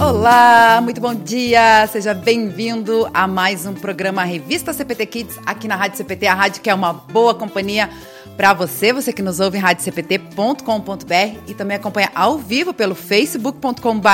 Olá, muito bom dia, seja bem-vindo a mais um programa Revista CPT Kids aqui na Rádio CPT, a rádio que é uma boa companhia para você, você que nos ouve em radiocpt.com.br e também acompanha ao vivo pelo facebook.com.br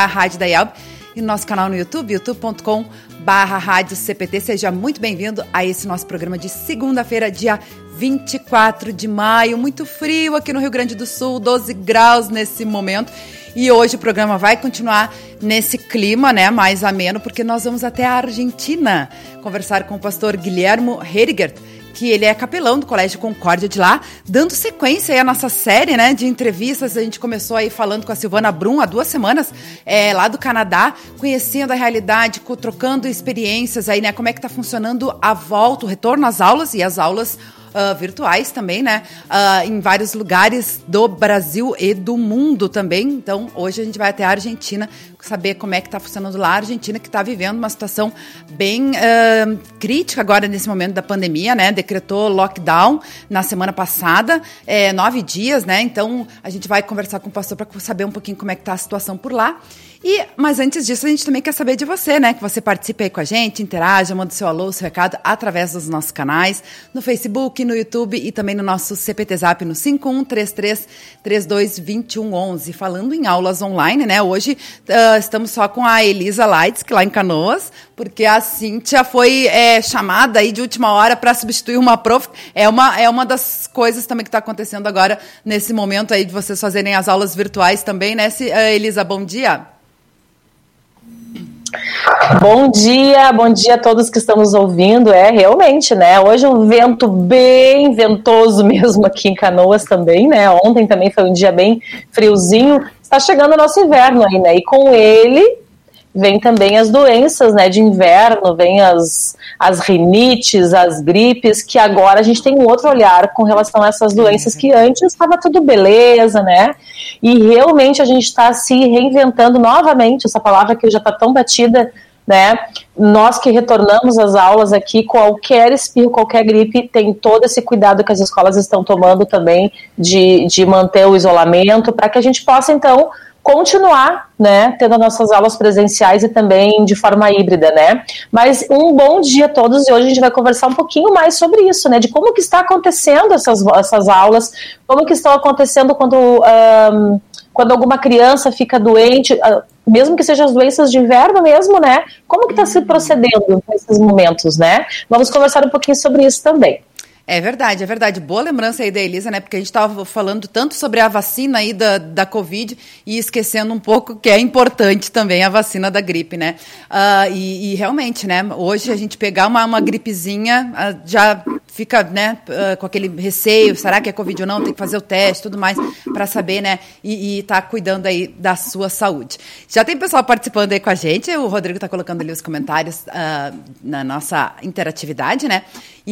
e no nosso canal no YouTube, youtube.com barra Rádio CPT. Seja muito bem-vindo a esse nosso programa de segunda-feira, dia 24 de maio. Muito frio aqui no Rio Grande do Sul, 12 graus nesse momento. E hoje o programa vai continuar nesse clima, né, mais ameno, porque nós vamos até a Argentina conversar com o pastor Guilhermo Herigert, que ele é capelão do Colégio Concórdia de lá, dando sequência aí à nossa série, né, de entrevistas. A gente começou aí falando com a Silvana Brum há duas semanas, é, lá do Canadá, conhecendo a realidade, trocando experiências aí, né, como é que tá funcionando a volta, o retorno às aulas e as aulas uh, virtuais também, né? Uh, em vários lugares do Brasil e do mundo também. Então, hoje a gente vai até a Argentina saber como é que está funcionando lá. A Argentina que está vivendo uma situação bem uh, crítica agora nesse momento da pandemia, né? Decretou lockdown na semana passada, é, nove dias, né? Então, a gente vai conversar com o pastor para saber um pouquinho como é que está a situação por lá. E, mas antes disso, a gente também quer saber de você, né? Que você participe aí com a gente, interaja, manda seu alô, seu recado através dos nossos canais, no Facebook, no YouTube e também no nosso CPT Zap no 5133 322111. Falando em aulas online, né? Hoje uh, estamos só com a Elisa Lights, que lá em Canoas, porque a Cíntia foi é, chamada aí de última hora para substituir uma prof. É uma, é uma das coisas também que está acontecendo agora nesse momento aí de vocês fazerem as aulas virtuais também, né, Elisa? Bom dia. Bom dia, bom dia a todos que estão nos ouvindo. É, realmente, né? Hoje um vento bem ventoso mesmo aqui em Canoas também, né? Ontem também foi um dia bem friozinho. Está chegando o nosso inverno aí, né? E com ele vem também as doenças, né, de inverno, vem as, as rinites, as gripes, que agora a gente tem um outro olhar com relação a essas doenças que antes estava tudo beleza, né? E realmente a gente está se reinventando novamente, essa palavra que já está tão batida, né? Nós que retornamos às aulas aqui, qualquer espirro, qualquer gripe, tem todo esse cuidado que as escolas estão tomando também de, de manter o isolamento, para que a gente possa, então, continuar, né, tendo nossas aulas presenciais e também de forma híbrida, né? Mas um bom dia a todos e hoje a gente vai conversar um pouquinho mais sobre isso, né, de como que está acontecendo essas, essas aulas, como que estão acontecendo quando, um, quando alguma criança fica doente, uh, mesmo que sejam as doenças de inverno mesmo, né? Como que está se procedendo nesses momentos, né? Vamos conversar um pouquinho sobre isso também. É verdade, é verdade. Boa lembrança aí da Elisa, né? Porque a gente estava falando tanto sobre a vacina aí da, da Covid e esquecendo um pouco que é importante também a vacina da gripe, né? Uh, e, e, realmente, né? Hoje a gente pegar uma, uma gripezinha uh, já fica, né, uh, com aquele receio, será que é Covid ou não? Tem que fazer o teste, tudo mais, para saber, né? E, e tá cuidando aí da sua saúde. Já tem pessoal participando aí com a gente. O Rodrigo está colocando ali os comentários na nossa interatividade, né?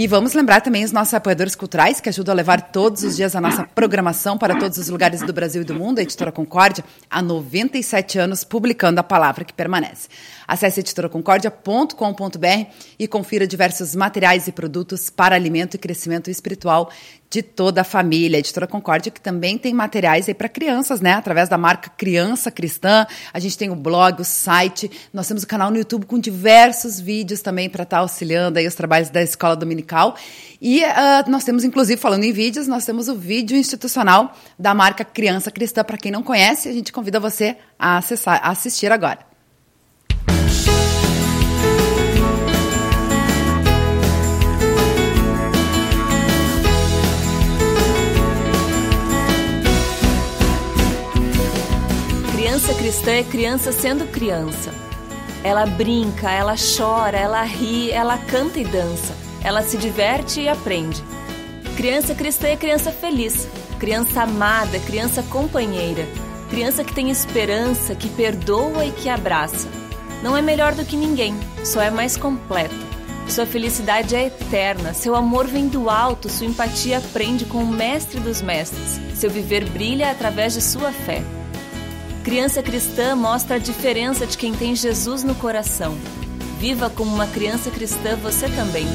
E vamos lembrar também os nossos apoiadores culturais que ajudam a levar todos os dias a nossa programação para todos os lugares do Brasil e do mundo. A Editora Concórdia, há 97 anos, publicando a palavra que permanece. Acesse editoraconcordia.com.br e confira diversos materiais e produtos para alimento e crescimento espiritual de toda a família. A Editora Concórdia, que também tem materiais aí para crianças, né? Através da marca Criança Cristã. A gente tem o blog, o site. Nós temos o canal no YouTube com diversos vídeos também para estar tá auxiliando aí os trabalhos da escola dominical. E uh, nós temos, inclusive, falando em vídeos, nós temos o vídeo institucional da marca Criança Cristã. Para quem não conhece, a gente convida você a acessar, a assistir agora. Cristã é criança sendo criança. Ela brinca, ela chora, ela ri, ela canta e dança. Ela se diverte e aprende. Criança cristã é criança feliz, criança amada, criança companheira, criança que tem esperança, que perdoa e que abraça. Não é melhor do que ninguém, só é mais completa. Sua felicidade é eterna, seu amor vem do alto, sua empatia aprende com o mestre dos mestres, seu viver brilha através de sua fé. Criança cristã mostra a diferença de quem tem Jesus no coração. Viva como uma criança cristã você também.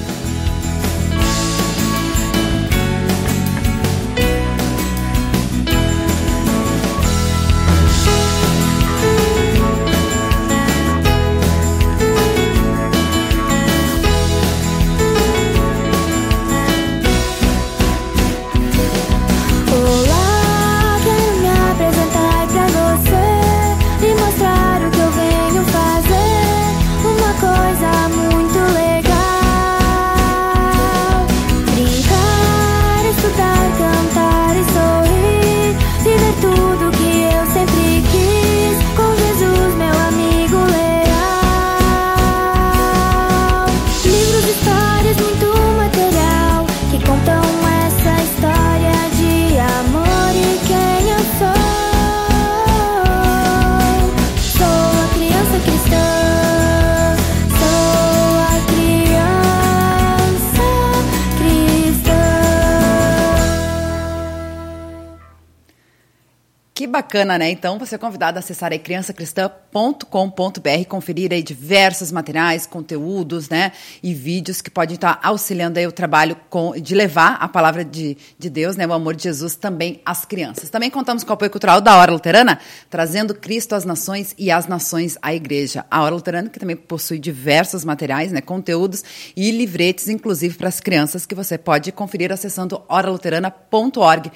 Bacana, né? Então você é convidado a acessar aí criançacristã.com.br, conferir aí diversos materiais, conteúdos, né? E vídeos que podem estar auxiliando aí o trabalho com, de levar a palavra de, de Deus, né? O amor de Jesus também às crianças. Também contamos com o apoio cultural da Hora Luterana, trazendo Cristo às nações e as nações à igreja. A Hora Luterana que também possui diversos materiais, né? Conteúdos e livretes, inclusive para as crianças, que você pode conferir acessando oraluterana.org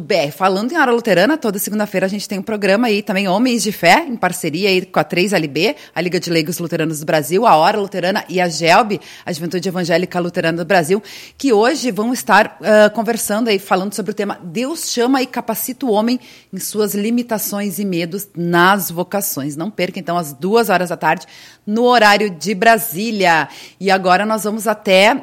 br Falando em Hora Luterana, toda segunda-feira a gente tem um programa aí também Homens de Fé, em parceria aí com a 3LB, a Liga de Leigos Luteranos do Brasil, a Hora Luterana e a GELB, a Juventude Evangélica Luterana do Brasil, que hoje vão estar uh, conversando aí, falando sobre o tema Deus chama e capacita o homem em suas limitações e medos nas vocações. Não perca, então, às duas horas da tarde, no horário de Brasília. E agora nós vamos até uh,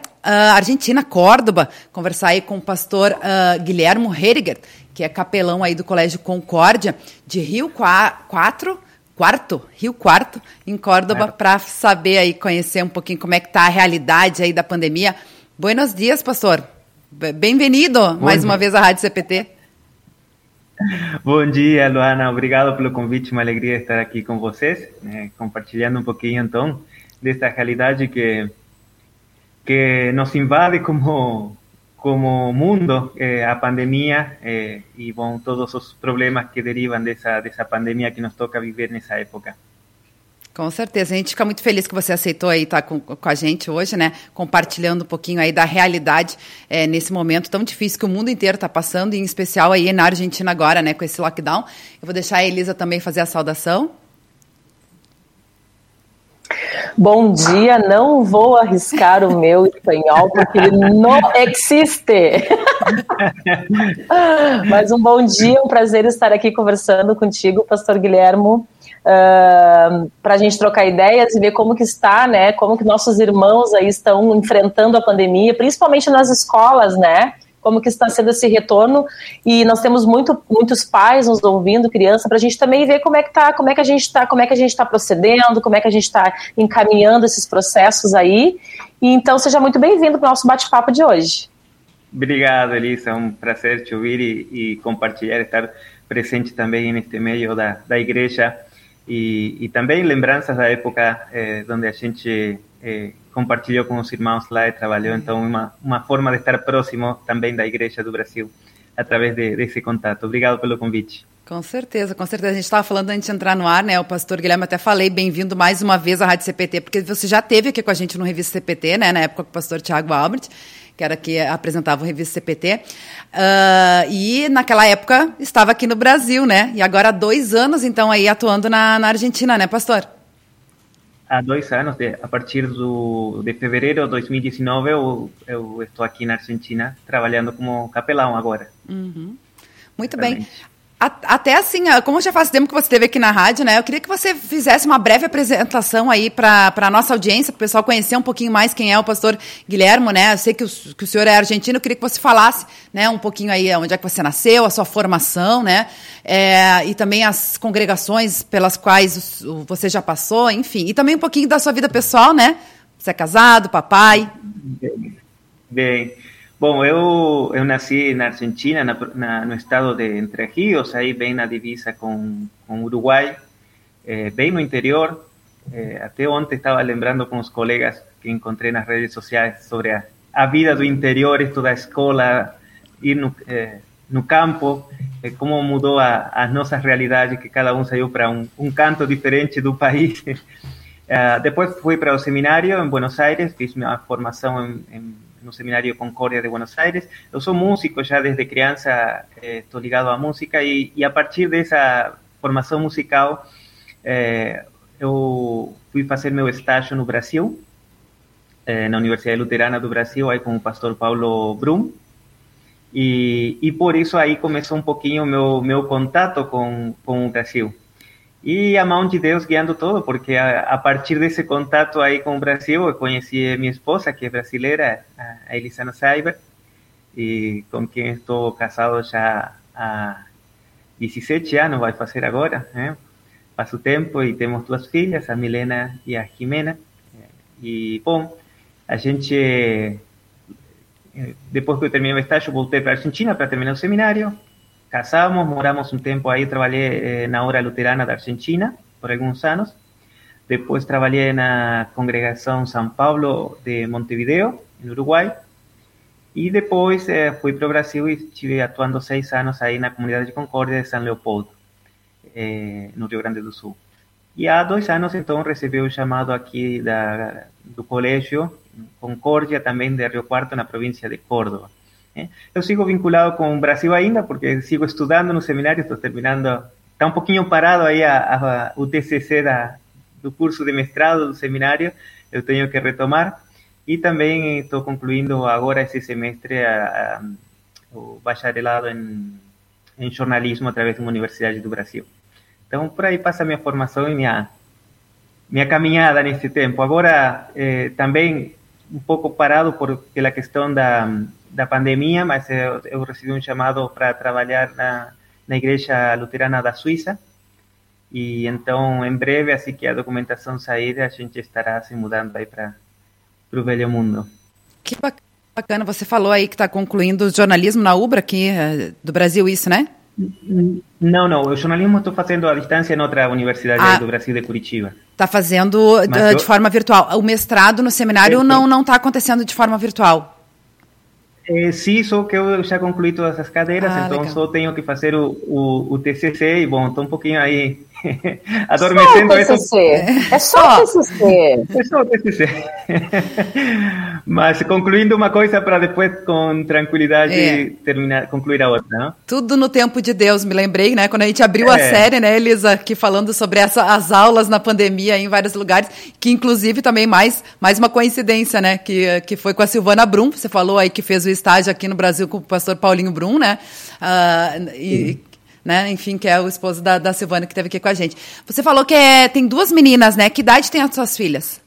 Argentina, Córdoba, conversar aí com o pastor uh, Guilhermo Heriger, que é capelão aí do Colégio Concórdia, de Rio 4, Quarto, Rio Quarto, em Córdoba, para saber aí, conhecer um pouquinho como é que está a realidade aí da pandemia. Buenos dias, pastor. Bem-vindo mais uma vez à Rádio CPT. Bom dia, Luana. Obrigado pelo convite. Uma alegria estar aqui com vocês, né, compartilhando um pouquinho, então, desta realidade que que nos invade como, como mundo, eh, a pandemia eh, e todos os problemas que derivam dessa, dessa pandemia que nos toca viver nessa época. Com certeza, a gente fica muito feliz que você aceitou aí estar com, com a gente hoje, né? Compartilhando um pouquinho aí da realidade é, nesse momento tão difícil que o mundo inteiro está passando, e em especial aí na Argentina agora, né? Com esse lockdown. Eu vou deixar a Elisa também fazer a saudação. Bom dia, não vou arriscar o meu espanhol porque ele não existe. Mas um bom dia, um prazer estar aqui conversando contigo, Pastor Guilhermo, uh, para a gente trocar ideias e ver como que está, né? Como que nossos irmãos aí estão enfrentando a pandemia, principalmente nas escolas, né? como que está sendo esse retorno e nós temos muito, muitos pais nos ouvindo, criança, para a gente também ver como é que tá, como é que a gente está, como é que a gente está procedendo, como é que a gente está encaminhando esses processos aí. E então seja muito bem-vindo para o nosso bate-papo de hoje. Obrigado, Elisa. É um prazer te ouvir e, e, compartilhar, estar presente também neste meio da, da igreja e, e também lembranças da época eh, onde a gente eh, compartilhou com os irmãos lá e trabalhou. Então, uma, uma forma de estar próximo também da Igreja do Brasil através de, desse contato. Obrigado pelo convite. Com certeza, com certeza. A gente estava falando antes de entrar no ar, né? O pastor Guilherme até falei, bem-vindo mais uma vez à Rádio CPT, porque você já teve aqui com a gente no Revista CPT, né? Na época com o pastor Tiago Albert, que era que apresentava o Revista CPT. Uh, ah, e naquela época estava aqui no Brasil, né? E agora há dois anos, então, aí atuando na, na Argentina, né, pastor? há dois anos, de, a partir do, de fevereiro de 2019, eu, eu estou aqui na Argentina trabalhando como capelão agora. Uhum. Muito Exatamente. bem. Até assim, como já faz tempo que você esteve aqui na rádio, né? Eu queria que você fizesse uma breve apresentação aí para a nossa audiência, para o pessoal conhecer um pouquinho mais quem é o pastor Guilhermo, né? Eu sei que o, que o senhor é argentino, eu queria que você falasse né, um pouquinho aí onde é que você nasceu, a sua formação, né? É, e também as congregações pelas quais você já passou, enfim. E também um pouquinho da sua vida pessoal, né? Você é casado, papai. Bem. Bom, eu, eu nasci na Argentina, na, na, no estado de Entre Rios, aí bem na divisa com, com Uruguai, é, bem no interior. É, até ontem estava lembrando com os colegas que encontrei nas redes sociais sobre a, a vida do interior, estudar escola, ir no, no campo, como mudou a, as nossas realidades, que cada um saiu para um, um canto diferente do país. depois fui para o seminário em Buenos Aires, fiz minha formação em, em no Seminario Concordia de Buenos Aires. Yo soy músico, ya desde crianza eh, estoy ligado a música y, y, a partir de esa formación musical eh, eu fui fazer meu estágio no Brasil, eh, na Universidade Luterana do Brasil, aí com o pastor Paulo Brum, e, e por isso aí começou um pouquinho meu meu contato com, com o Brasil. E a mão de Deus guiando todo, porque a, a, partir desse contato aí com o Brasil, eu conheci minha esposa, que é brasileira, a Elisana Saiber, e com quem estou casado já há 17 anos, vai fazer agora, né? Passa o tempo e temos duas filhas, a Milena e a Jimena. E, bom, a gente, depois que eu terminei o estágio, voltei para a Argentina para terminar o seminário, casamos, moramos um tempo aí, trabalhei na Hora Luterana da Argentina por alguns anos. Depois trabalhei na Congregação São Paulo de Montevideo, no Uruguai. E depois eh, fui para o Brasil e estive atuando seis anos aí na comunidade de Concórdia de São Leopoldo, eh, no Rio Grande do Sul. E há dois anos, então, recebi o chamado aqui da, do colégio Concórdia, também de Rio Quarto, na província de Córdoba. Eh. Eu sigo vinculado com o Brasil ainda, porque sigo estudando no seminário, estou terminando, está um pouquinho parado aí a, a, o TCC da, do curso de mestrado do seminário, eu tenho que retomar. E também estou concluindo agora esse semestre a, o bacharelado em, em jornalismo através de uma universidade do Brasil. Então, por aí passa a minha formação e minha, minha caminhada nesse tempo. Agora, eh, também um pouco parado por, pela questão da, da pandemia, mas eu, eu recebi um chamado para trabalhar na, na Igreja Luterana da Suíça, e então, em breve, assim que a documentação sair, a gente estará se mudando aí para o velho mundo. Que bacana. Você falou aí que está concluindo jornalismo na UBRA aqui eh, do Brasil, isso, né? Não, não. O jornalismo estou fazendo à distância em outra universidade ah, do Brasil, de Curitiba. Está fazendo uh, de eu... forma virtual. O mestrado no seminário não está acontecendo de forma virtual. É, sim, só que eu já concluí todas as cadeiras, ah, então legal. só tenho que fazer o, o, o TCC e, bom, estou um pouquinho aí Adormecendo só o TCC. É só o TCC. É só o TCC. Mas concluindo uma coisa para depois, com tranquilidade, é. terminar, concluir a outra, não? Tudo no tempo de Deus, me lembrei, né? Quando a gente abriu é. a série, né, Elisa, aqui falando sobre essa, as aulas na pandemia em vários lugares, que inclusive também mais, mais uma coincidência, né? Que, que foi com a Silvana Brum, você falou aí que fez o estágio aqui no Brasil com o pastor Paulinho Brum, né? Uh, e, né? Enfim, que é o esposo da, da Silvana que esteve aqui com a gente. Você falou que é, tem duas meninas, né? Que idade tem as suas filhas?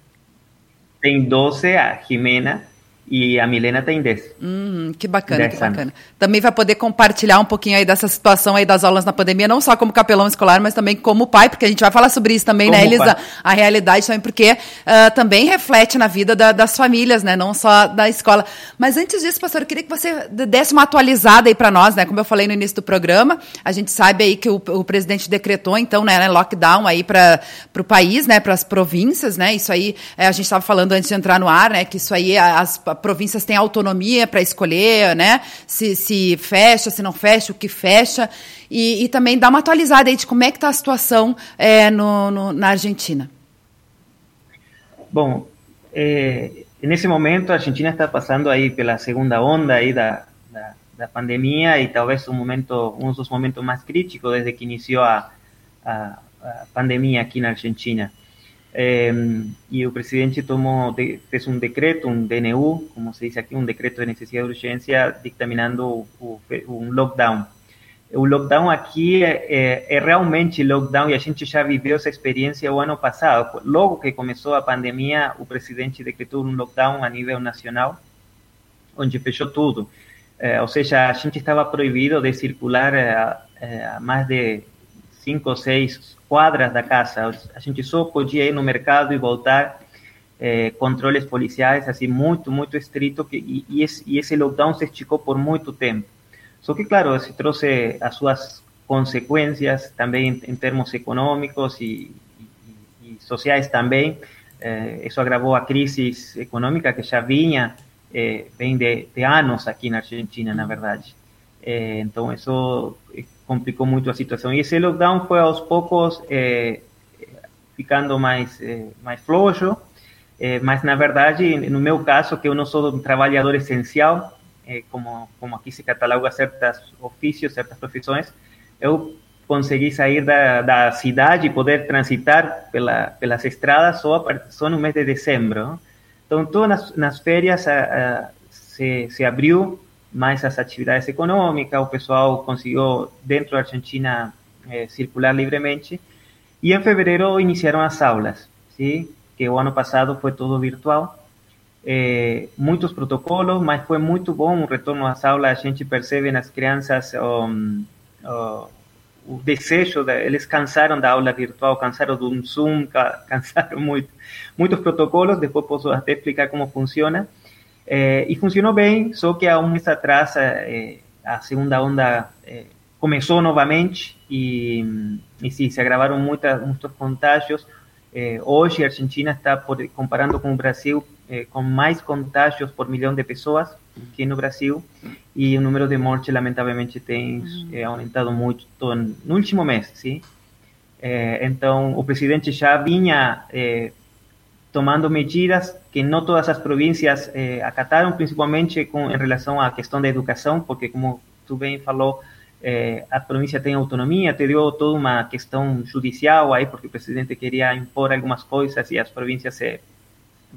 Tem 12, a Jimena, e a Milena tem 10. Hum, que bacana, que bacana. Também vai poder compartilhar um pouquinho aí dessa situação aí das aulas na pandemia, não só como capelão escolar, mas também como pai, porque a gente vai falar sobre isso também, né, como né, Elisa? Pai. A realidade também, porque uh, também reflete na vida da, das famílias, né, não só da escola. Mas antes disso, pastor, eu queria que você desse uma atualizada aí para nós, né, como eu falei no início do programa, a gente sabe aí que o, o presidente decretou, então, né, lockdown aí para o país, né, para as províncias, né, isso aí, é, a gente estava falando antes de entrar no ar, né, que isso aí, as províncias têm autonomia para escolher, né? Se, se fecha, se não fecha, o que fecha. E, e também dá uma atualizada aí de como é que está a situação é, no, no, na Argentina. Bom, é, nesse momento a Argentina está passando aí pela segunda onda aí da, da, da, pandemia e talvez um momento, um dos momentos mais críticos desde que iniciou a, a, a pandemia aqui na Argentina. Eh, y el presidente tomó, de, fez un decreto, un DNU, como se dice aquí, un decreto de necesidad de urgencia, dictaminando un lockdown. O lockdown aqui é, é, realmente lockdown e a gente já viveu essa experiência o ano passado. Logo que começou a pandemia, o presidente decretou um lockdown a nível nacional, onde fechou tudo. É, ou seja, a gente estava proibido de circular é, a mais de cinco ou seis quadras da casa. A gente só podia ir no mercado e voltar. Eh, controles policiais assim muito muito estrito que, e, e, esse, e, esse, lockdown se esticou por muito tempo só que claro se trouxe as suas consequências também em, termos econômicos e, e sociais também eh, isso agravou a crise econômica que já vinha eh, vem de, de, anos aqui na Argentina na verdade então isso complicou muito a situação. E esse lockdown foi aos poucos ficando mais, é, mais flojo, é, mas na verdade, no meu caso, que eu não sou um trabalhador essencial, como, como aqui se cataloga certos ofícios, certas profissões, eu consegui sair da, da cidade e poder transitar pela, pelas estradas só, só no mês de dezembro. Então, todas nas, nas férias a, a, se, se abriu mais as atividades econômicas, o pessoal conseguiu, dentro da Argentina, eh, circular livremente. E em fevereiro iniciaram as aulas, sim? que o ano passado foi todo virtual. Eh, muitos protocolos, mas foi muito bom o retorno às aulas. A gente percebe nas crianças um, um, o desejo, de, eles cansaram da aula virtual, cansaram do Zoom, cansaram muito. Muitos protocolos, depois posso até explicar como funciona. E funcionou bem, só que há um mês atrás é, a segunda onda é, começou novamente e, e sim, se agravaram muitas, muitos contágios. Eh, hoje a Argentina está, por, comparando com o Brasil, eh, com mais contágios por milhão de pessoas que no Brasil e o número de mortes, lamentavelmente, tem eh, aumentado muito no último mês, sim? então, o presidente já vinha tomando medidas que não todas as províncias acataram, principalmente com, em relação à questão da educação, porque, como tu bem falou, é, a província tem autonomia, te deu toda uma questão judicial aí, porque o presidente queria impor algumas coisas e as províncias se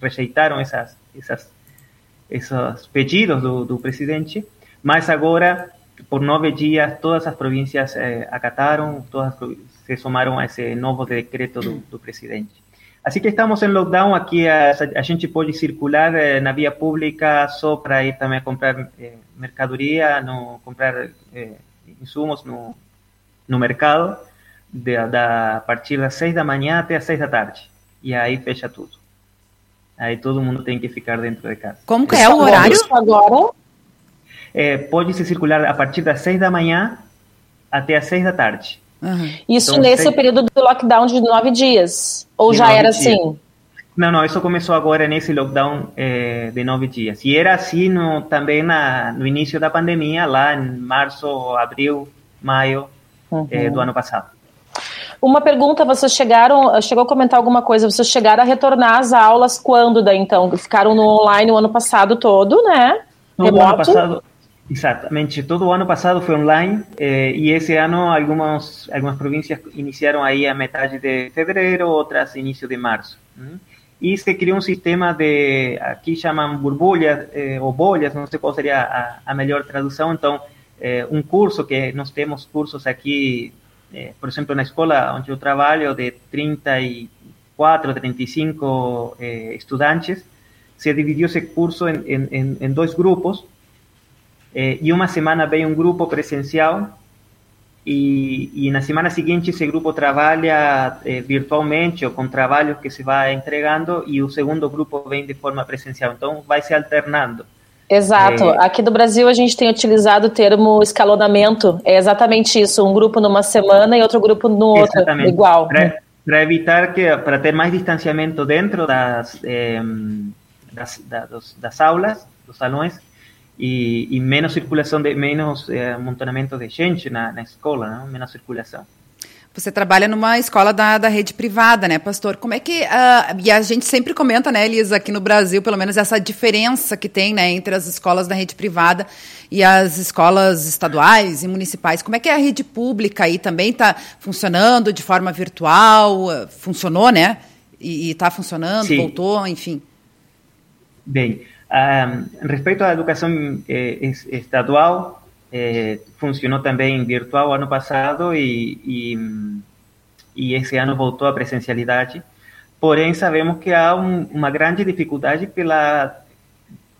rejeitaram essas, essas, esses pedidos do, do presidente, mas agora, por nove dias, todas as províncias eh, acataram, todas se somaram a esse novo decreto do, do presidente. Assim que estamos em lockdown, aqui a, a gente pode circular eh, na via pública só para ir também a comprar eh, mercadoria, no, comprar insumos no, no mercado de, da, a partir das 6 da manhã até as 6 da tarde. E aí fecha tudo. Aí todo mundo tem que ficar dentro de casa. Como que é o horário? Agora? É, pode se circular a partir das 6 da manhã até as 6 da tarde. Uhum. Isso então, nesse período do lockdown de nove dias? Ou já era dias. assim? Não, não, isso começou agora nesse lockdown eh, de nove dias. E era assim no, também na, no início da pandemia, lá em março, abril, maio uhum. eh, do ano passado. Uma pergunta, vocês chegaram, chegou a comentar alguma coisa, vocês chegaram a retornar às aulas quando daí então? Ficaram no online o ano passado todo, né? Todo Remoto? ano passado, exatamente, todo o ano passado foi online eh, e esse ano algumas, algumas províncias iniciaram aí a metade de fevereiro, outras início de março. E se criou um sistema de, aqui chamam borbulhas eh, ou bolhas, não sei qual seria a, a melhor tradução, então, eh, um curso que nós temos cursos aqui, eh, por exemplo, na escola onde eu trabalho, de 34, 35 eh, estudantes, se dividiu esse curso em, em, em dois grupos, eh, e uma semana veio um grupo presencial e, e, na semana seguinte esse grupo trabalha eh, virtualmente ou com trabalhos que se vai entregando e o segundo grupo vem de forma presencial. Então vai se alternando. Exato. É... Aqui do Brasil a gente tem utilizado o termo escalonamento. É exatamente isso. Um grupo numa semana e outro grupo no outro. Exatamente. Igual. Para evitar que, para ter mais distanciamento dentro das, eh, das, das, das aulas, dos salões, e, e menos circulação de menos é, amontonamento de gente na, na escola, né? menos circulação. Você trabalha numa escola da, da rede privada, né, pastor? Como é que. Uh, e a gente sempre comenta, né, Elisa, aqui no Brasil, pelo menos, essa diferença que tem né, entre as escolas da rede privada e as escolas estaduais e municipais. Como é que a rede pública aí também está funcionando de forma virtual? Funcionou, né? E está funcionando, Sim. voltou, enfim. Bem, Um, respecto à educação eh, estadual, eh, funcionou também virtual ano passado e, e, e, esse ano voltou à presencialidade. Porém, sabemos que há um, uma grande dificuldade pela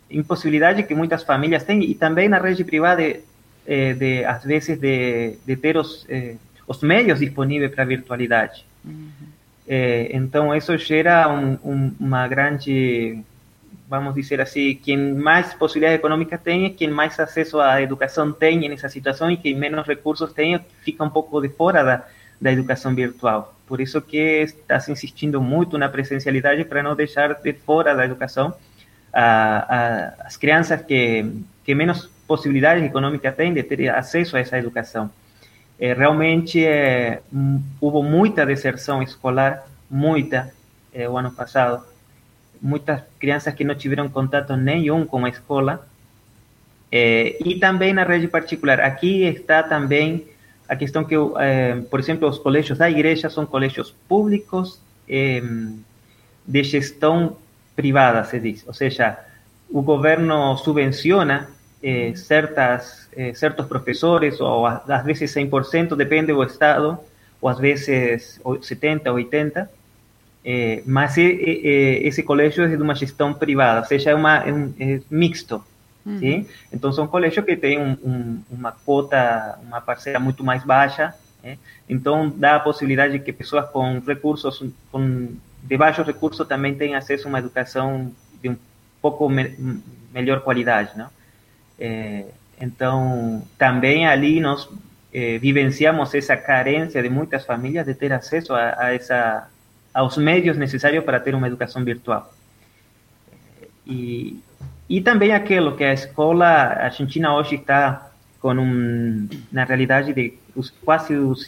impossibilidade que muitas famílias têm e também na rede privada, de, eh, de às vezes, de, de ter os, eh, os meios disponíveis para a virtualidade. Uhum. Eh, então, isso gera um, uma grande vamos dizer assim, quem mais possibilidades econômicas tem, quem mais acesso à educação tem nessa situação e quem menos recursos tem, fica um pouco de fora da, da educação virtual. Por isso que está se insistindo muito na presencialidade para não deixar de fora da educação a, a, as crianças que, que menos possibilidades econômicas têm de ter acesso a essa educação. É, realmente é, houve muita deserção escolar, muita, é, o ano passado muitas crianças que não tiveram contato nenhum com a escola. Eh, e também na rede particular. Aqui está também a questão que, eh, por exemplo, os colégios da igreja são colégios públicos eh, de gestão privada, se diz. Ou seja, o governo subvenciona certas, certos professores, ou às vezes 100%, depende do estado, ou às vezes 70%, 80%, é, mas é, é, esse colégio é de uma gestão privada, ou seja, é, uma, um mixto. Uhum. Sim? Então, são colégios que têm um, um, uma cota, uma parcela muito mais baixa. Né? Então, dá a possibilidade de que pessoas com recursos, com, de baixos recursos, também tenham acesso a uma educação de um pouco me, melhor qualidade. Não? É, então, também ali nós eh, vivenciamos essa carência de muitas famílias de ter acesso a, a essa aos meios necessários para ter uma educação virtual. E, e também aquilo que a escola argentina hoje está com um, na realidade de os, quase os,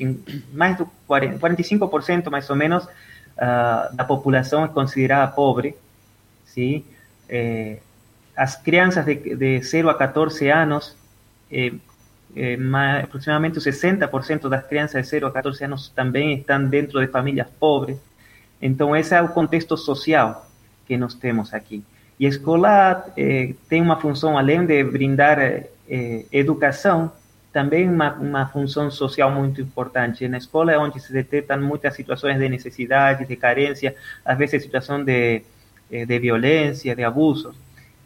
mais do 40, 45% mais ou menos uh, da população é considerada pobre, sim? Eh, as crianças de, de 0 a 14 anos eh, eh, mais, aproximadamente 60% das crianças de 0 a 14 anos também estão dentro de famílias pobres. Então, esse é o contexto social que nós temos aqui. E a escola eh, tem uma função, além de brindar eh, educação, também uma, uma função social muito importante. Na escola é onde se detectam muitas situações de necessidade, de carência, às vezes situação de, eh, de violência, de abusos.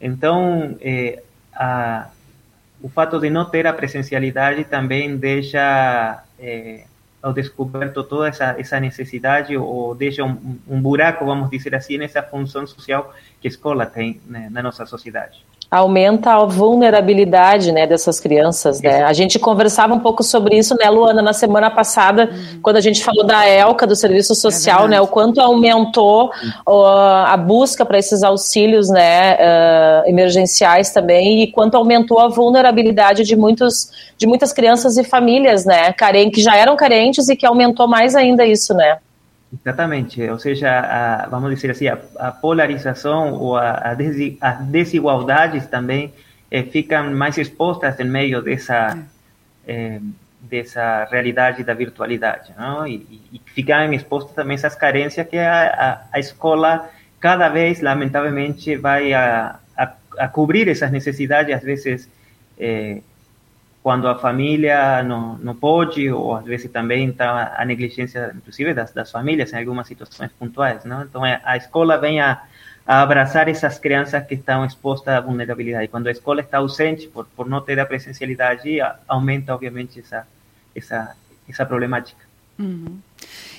Então, eh, a, o fato de não ter a presencialidade também deixa ao descoberto toda essa, essa necessidade ou deixa um, um buraco, vamos dizer assim, nessa função social que a escola tem né, na nossa sociedade aumenta a vulnerabilidade né, dessas crianças. Né? A gente conversava um pouco sobre isso, né, Luana, na semana passada, uhum. quando a gente falou da ELCA, do Serviço Social, é né, o quanto aumentou uh, a busca para esses auxílios né, uh, emergenciais também, e quanto aumentou a vulnerabilidade de, muitos, de muitas crianças e famílias né, que já eram carentes e que aumentou mais ainda isso, né? Exatamente, ou seja, a, vamos dizer assim, a, a polarização ou a, desi, as desigualdades também eh, ficam mais expostas em meio dessa eh, dessa realidade da virtualidade, não? E, e ficam expostas também essas carências que a, a, escola cada vez, lamentavelmente, vai a, a, a cobrir essas necessidades, às vezes eh, quando a família não, não pode, ou às vezes também está a negligência, inclusive, das, das famílias em algumas situações pontuais. Não? Então, a escola vem a, a abraçar essas crianças que estão expostas à vulnerabilidade. Quando a escola está ausente, por, por não ter a presencialidade, aumenta, obviamente, essa, essa, essa problemática. Uhum.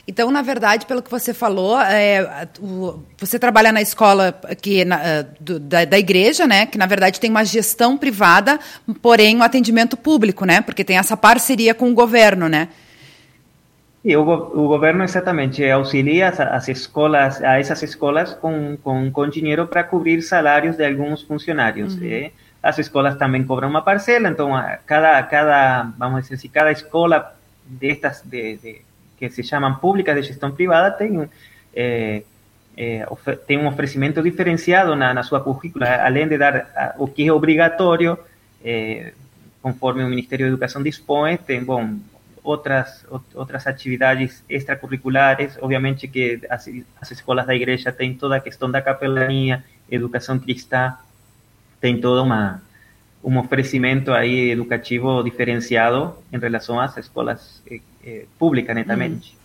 Então, na verdade, pelo que você falou, é, o, você trabalha na escola aqui na, é, do, da, da, igreja, né? Que na verdade tem uma gestão privada, porém um atendimento público, né? Porque tem essa parceria com o governo, né? E o, o governo exatamente auxilia as, as, escolas, a essas escolas com, com, com dinheiro para cobrir salários de alguns funcionários. Uhum. Eh? As escolas também cobram uma parcela, então cada, cada vamos dizer assim, cada escola destas de, de que se llaman públicas de gestión privada tienen eh, eh, un ofrecimiento diferenciado en su currícula, além de dar o que es obligatorio, eh, conforme el Ministerio de Educación dispone, tem otras otras actividades extracurriculares, obviamente que las escuelas de la iglesia tienen toda a questão da capelania, educación cristã, tem todo uma, un ofrecimiento ahí educativo diferenciado en relación a las escuelas é, pública, netamente. Uhum.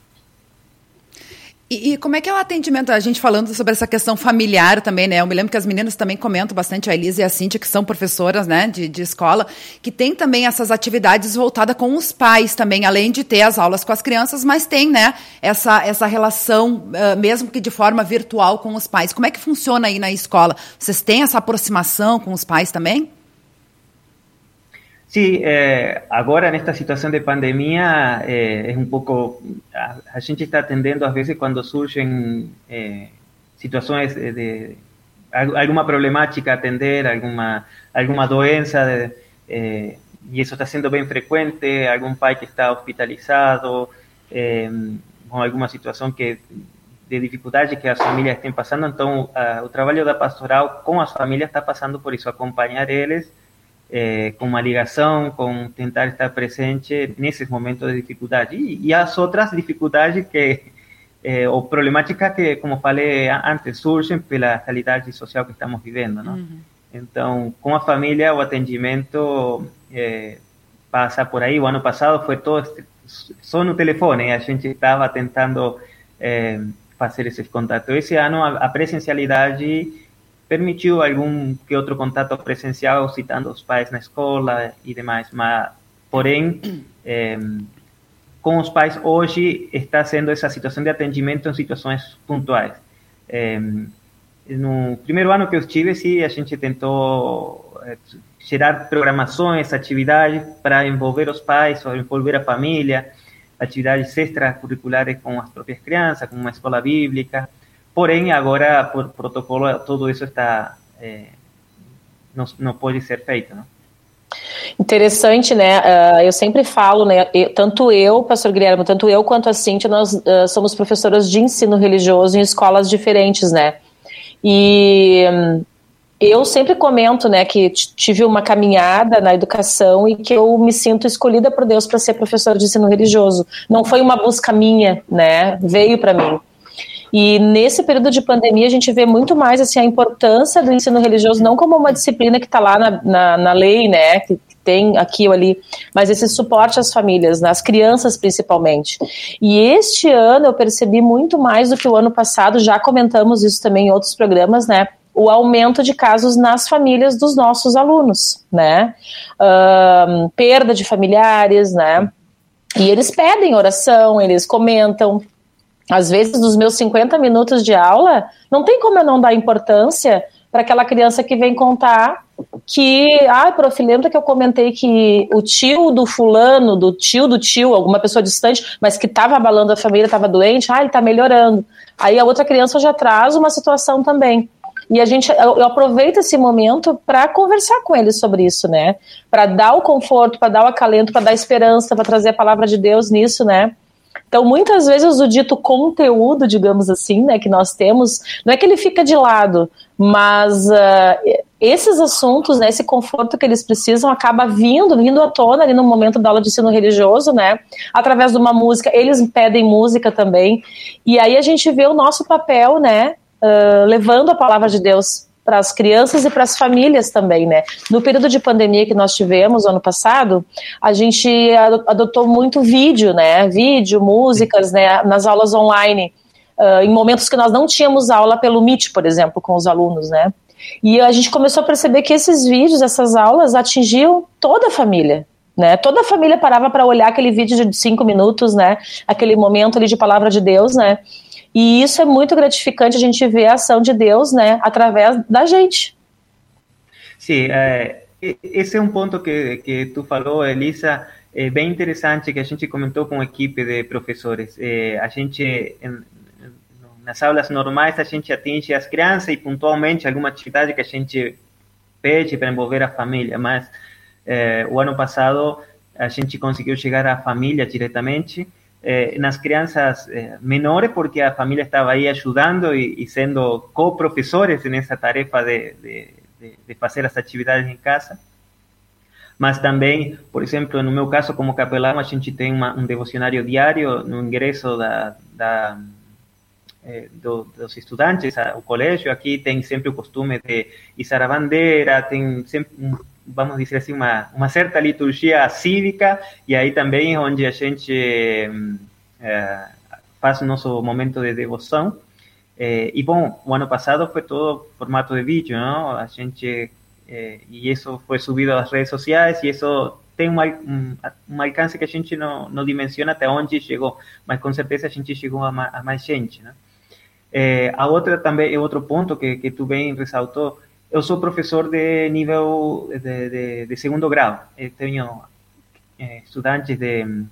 E, e, como é que é o atendimento? A gente falando sobre essa questão familiar também, né? Eu me lembro que as meninas também comentam bastante, a Elisa e a Cintia, que são professoras, né, de, de escola, que tem também essas atividades voltadas com os pais também, além de ter as aulas com as crianças, mas tem, né, essa, essa relação, uh, mesmo que de forma virtual com os pais. Como é que funciona aí na escola? Vocês têm essa aproximação com os pais também? Sí, eh, ahora en esta situación de pandemia eh, es un poco, a, gente está atendiendo a veces cuando surgen eh, situaciones de, alguna problemática atender, alguna, alguna doença, y eso está siendo bien frecuente, algún pai que está hospitalizado, o alguna situación que de dificultad que las familias estén pasando, entonces el trabajo de pastoral con las familias está pasando por eso, acompañar ellos, é, com uma ligação, com tentar estar presente nesses momentos de dificuldade. E, e as outras dificuldades que, é, ou problemáticas que, como falei antes, surgem pela realidade social que estamos vivendo. Não? Uhum. Então, com a família, o atendimento é, passa por aí. O ano passado foi todo só no telefone, a gente estava tentando fazer esses contatos. Esse ano, a, a presencialidade permitiu algum que outro contato presencial, citando os pais na escola e demais, mas, porém, é, com os pais hoje está sendo essa situação de atendimento em situações pontuais. É, no primeiro ano que eu estive, sim, a gente tentou, gerar programações, atividades para envolver os pais, envolver a família, atividades extracurriculares com as próprias crianças, com uma escola bíblica. Porém, agora, por protocolo, tudo isso está é, não, não pode ser feito, não? Interessante, né? Uh, eu sempre falo, né? Eu, tanto eu, pastor Guilherme, tanto eu quanto a Cíntia, nós uh, somos professoras de ensino religioso em escolas diferentes, né? E um, eu sempre comento, né, que tive uma caminhada na educação e que eu me sinto escolhida por Deus para ser professora de ensino religioso. Não foi uma busca minha, né? Veio para mim. E nesse período de pandemia a gente vê muito mais assim a importância do ensino religioso não como uma disciplina que está lá na, na, na, lei, né, que tem aqui ou ali, mas esse suporte às famílias, nas crianças principalmente. E este ano eu percebi muito mais do que o ano passado, já comentamos isso também em outros programas, né? o aumento de casos nas famílias dos nossos alunos, né? Um, perda de familiares, né? E eles pedem oração, eles comentam. Às vezes, nos meus 50 minutos de aula, não tem como eu não dar importância para aquela criança que vem contar que, ah, prof, lembra que eu comentei que o tio do fulano, do tio do tio, alguma pessoa distante, mas que estava abalando a família, estava doente, ah, ele está melhorando. Aí a outra criança já traz uma situação também. E a gente, eu, eu aproveito esse momento para conversar com eles sobre isso, né? Para dar o conforto, para dar o acalento, para dar esperança, para trazer a palavra de Deus nisso, né? Então, muitas vezes o dito conteúdo, digamos assim, né, que nós temos, não é que ele fica de lado, mas uh, esses assuntos, né, esse conforto que eles precisam, acaba vindo, vindo à tona ali no momento da aula de ensino religioso, né, através de uma música, eles pedem música também, e aí a gente vê o nosso papel, né, uh, levando a palavra de Deus para as crianças e para as famílias também, né? No período de pandemia que nós tivemos ano passado, a gente adotou muito vídeo, né? Vídeo, músicas, né? Nas aulas online, uh, em momentos que nós não tínhamos aula pelo Meet, por exemplo, com os alunos, né? E a gente começou a perceber que esses vídeos, essas aulas, atingiam toda a família, né? Toda a família parava para olhar aquele vídeo de cinco minutos, né? Aquele momento ali de palavra de Deus, né? E isso é muito gratificante a gente ver a ação de Deus, né, através da gente. Sim, é, esse é um ponto que, que tu falou, Elisa, é bem interessante que a gente comentou com a equipe de professores. É, a gente, em, nas aulas normais, a gente atinge as crianças e pontualmente alguma atividade que a gente pede para envolver a família, mas é, o ano passado a gente conseguiu chegar à família diretamente eh, nas crianças eh, menores, porque a família estava aí ajudando e, e sendo co-professores nessa tarefa de, de, de, fazer as atividades em casa. Mas também, por exemplo, no meu caso, como capelão, a gente tem uma, um devocionário diário no ingresso da, da eh, do, dos estudantes ao colégio. Aqui tem sempre o costume de izar a bandeira, tem sempre um vamos dizer assim, uma, uma certa liturgia cívica, e aí também onde a gente é, faz o nosso momento de devoção. É, e bom, o ano passado foi todo formato de vídeo, não? A gente é, e isso foi subido às redes sociais e isso tem um, um, um, alcance que a gente não, não dimensiona até onde chegou, mas com certeza a gente chegou a, a mais gente, né? É, a outra também, outro ponto que, que tu bem ressaltou, eu sou professor de nível de, de, de segundo grau. Eu tenho é, estudantes de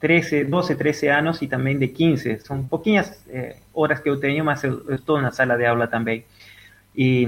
13, 12, 13 anos e também de 15. São pouquinhas horas que eu tenho, mas eu, eu, estou na sala de aula também. E,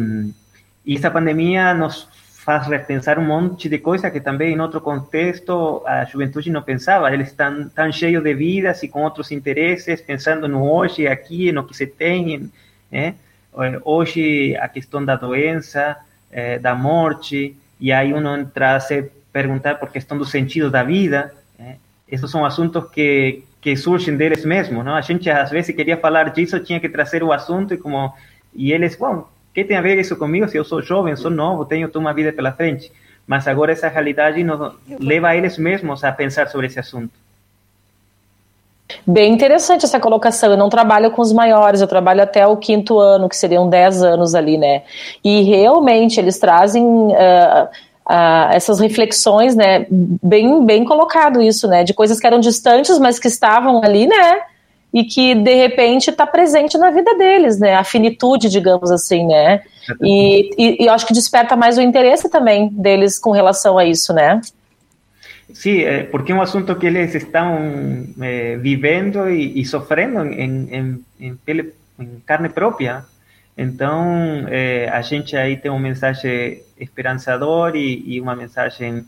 e essa pandemia nos faz repensar um monte de coisas que também em outro contexto a juventude não pensava. Eles estão tão cheios de vidas e com outros interesses, pensando no hoje, aqui, no que se tem, né? Eh, hoje a questão da doença, é, da morte, e aí uno entra a se perguntar por questão do sentido da vida. É, esses são assuntos que, que surgem deles mesmos, não? A gente às vezes queria falar disso, tinha que trazer o assunto e como e eles, bom, que tem a ver isso comigo? Se eu sou jovem, sou novo, tenho toda uma vida pela frente. Mas agora essa realidade nos leva a eles mesmos a pensar sobre esse assunto. Bem interessante essa colocação. Eu não trabalho com os maiores, eu trabalho até o quinto ano, que seriam 10 anos ali, né? E realmente eles trazem uh, uh, essas reflexões, né? Bem, bem colocado isso, né? De coisas que eram distantes, mas que estavam ali, né? e que de repente está presente na vida deles, né? A finitude, digamos assim, né? E, e, e acho que desperta mais o interesse também deles com relação a isso, né? Sim, é, porque é um assunto que eles estão é, vivendo e, e sofrendo em, em, em, pele, em, carne própria. Então, é, a gente aí tem uma mensagem esperançadora e, e, uma mensagem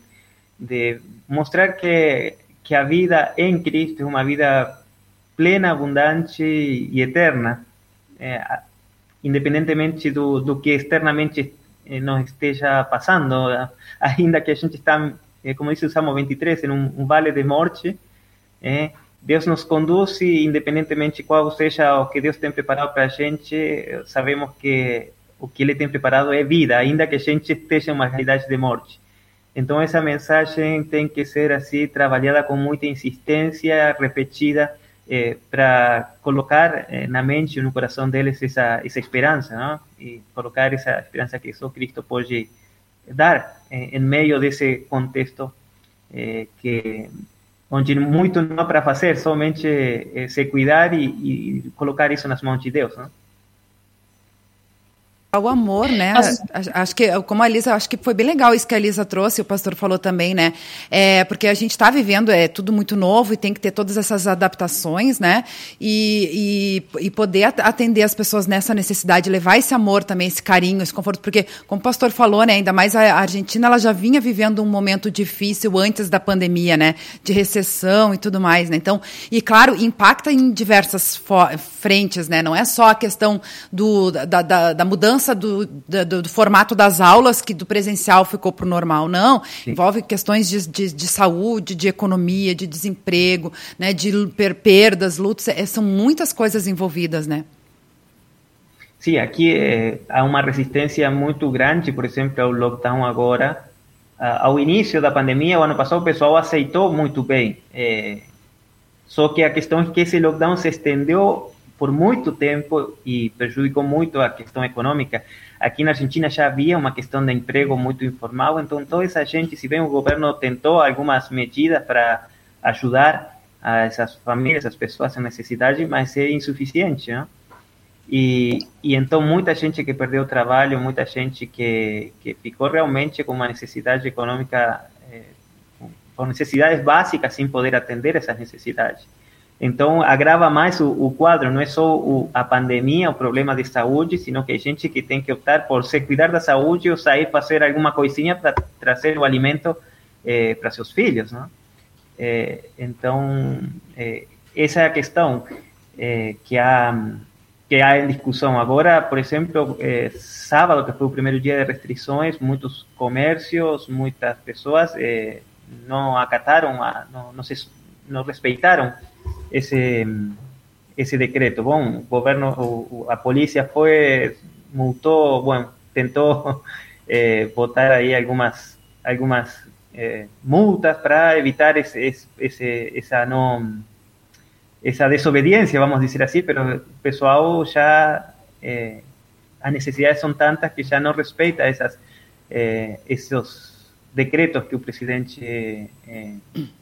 de mostrar que, que a vida em Cristo é uma vida plena, abundante e eterna, é, independentemente do, do que externamente eh, nos esteja passando, ainda que a gente está, eh, como diz o Salmo 23, em um, vale de morte, é, Deus nos conduz e independentemente qual seja o que Deus tem preparado para a gente, sabemos que o que Ele tem preparado é vida, ainda que a gente esteja em uma realidade de morte. Então essa mensagem tem que ser assim trabalhada com muita insistência, repetida, eh, para colocar eh, na mente e no coração deles essa, essa esperança, e colocar essa esperança que só Cristo pode dar eh, em meio desse contexto eh, que onde muito não para fazer, somente eh, se cuidar e, e, colocar isso nas mãos de Deus. O amor, né? Acho que, como a Elisa, acho que foi bem legal isso que a Elisa trouxe, o pastor falou também, né? É, porque a gente está vivendo, é tudo muito novo e tem que ter todas essas adaptações, né? E, e, e, poder atender as pessoas nessa necessidade, levar esse amor também, esse carinho, esse conforto, porque, como o pastor falou, né? Ainda mais a Argentina, ela já vinha vivendo um momento difícil antes da pandemia, né? De recessão e tudo mais, né? Então, e claro, impacta em diversas frentes, né? Não é só a questão do, da, da, da mudança mudança do, do, do, formato das aulas, que do presencial ficou para o normal, não. Sim. Envolve questões de, de, de, saúde, de economia, de desemprego, né, de perdas, lutas, é, são muitas coisas envolvidas, né? Sim, aqui é, há uma resistência muito grande, por exemplo, ao lockdown agora. ao início da pandemia, o ano passado, o pessoal aceitou muito bem. É, só que a questão é que esse lockdown se estendeu por muito tempo e prejudicou muito a questão econômica. Aqui na Argentina já havia uma questão de emprego muito informal, então toda essa gente, se bem o governo tentou algumas medidas para ajudar essas famílias, as pessoas em necessidade, mas é insuficiente, né? E, e então muita gente que perdeu o trabalho, muita gente que, que ficou realmente com uma necessidade econômica, eh, com necessidades básicas, sem poder atender essas necessidades. Então, agrava mais o, o quadro, não é só o, a pandemia, o problema de saúde, sino que a gente que tem que optar por se cuidar da saúde ou sair fazer alguma coisinha para trazer o alimento eh, para seus filhos, não? Eh, então, eh, essa é a questão que há que há em discussão agora, por exemplo, sábado que foi o primeiro dia de restrições, muitos comércios, muitas pessoas não acataram, a, não, não, se, não respeitaram ese, ese decreto. Bueno, el gobierno, la policía fue, multó, bueno, intentó eh, votar ahí algunas, algunas eh, multas para evitar ese, ese, esa no esa desobediencia, vamos a decir así, pero el pessoal ya, eh, las necesidades son tantas que ya no respeta esas, eh, esos decretos que el presidente eh,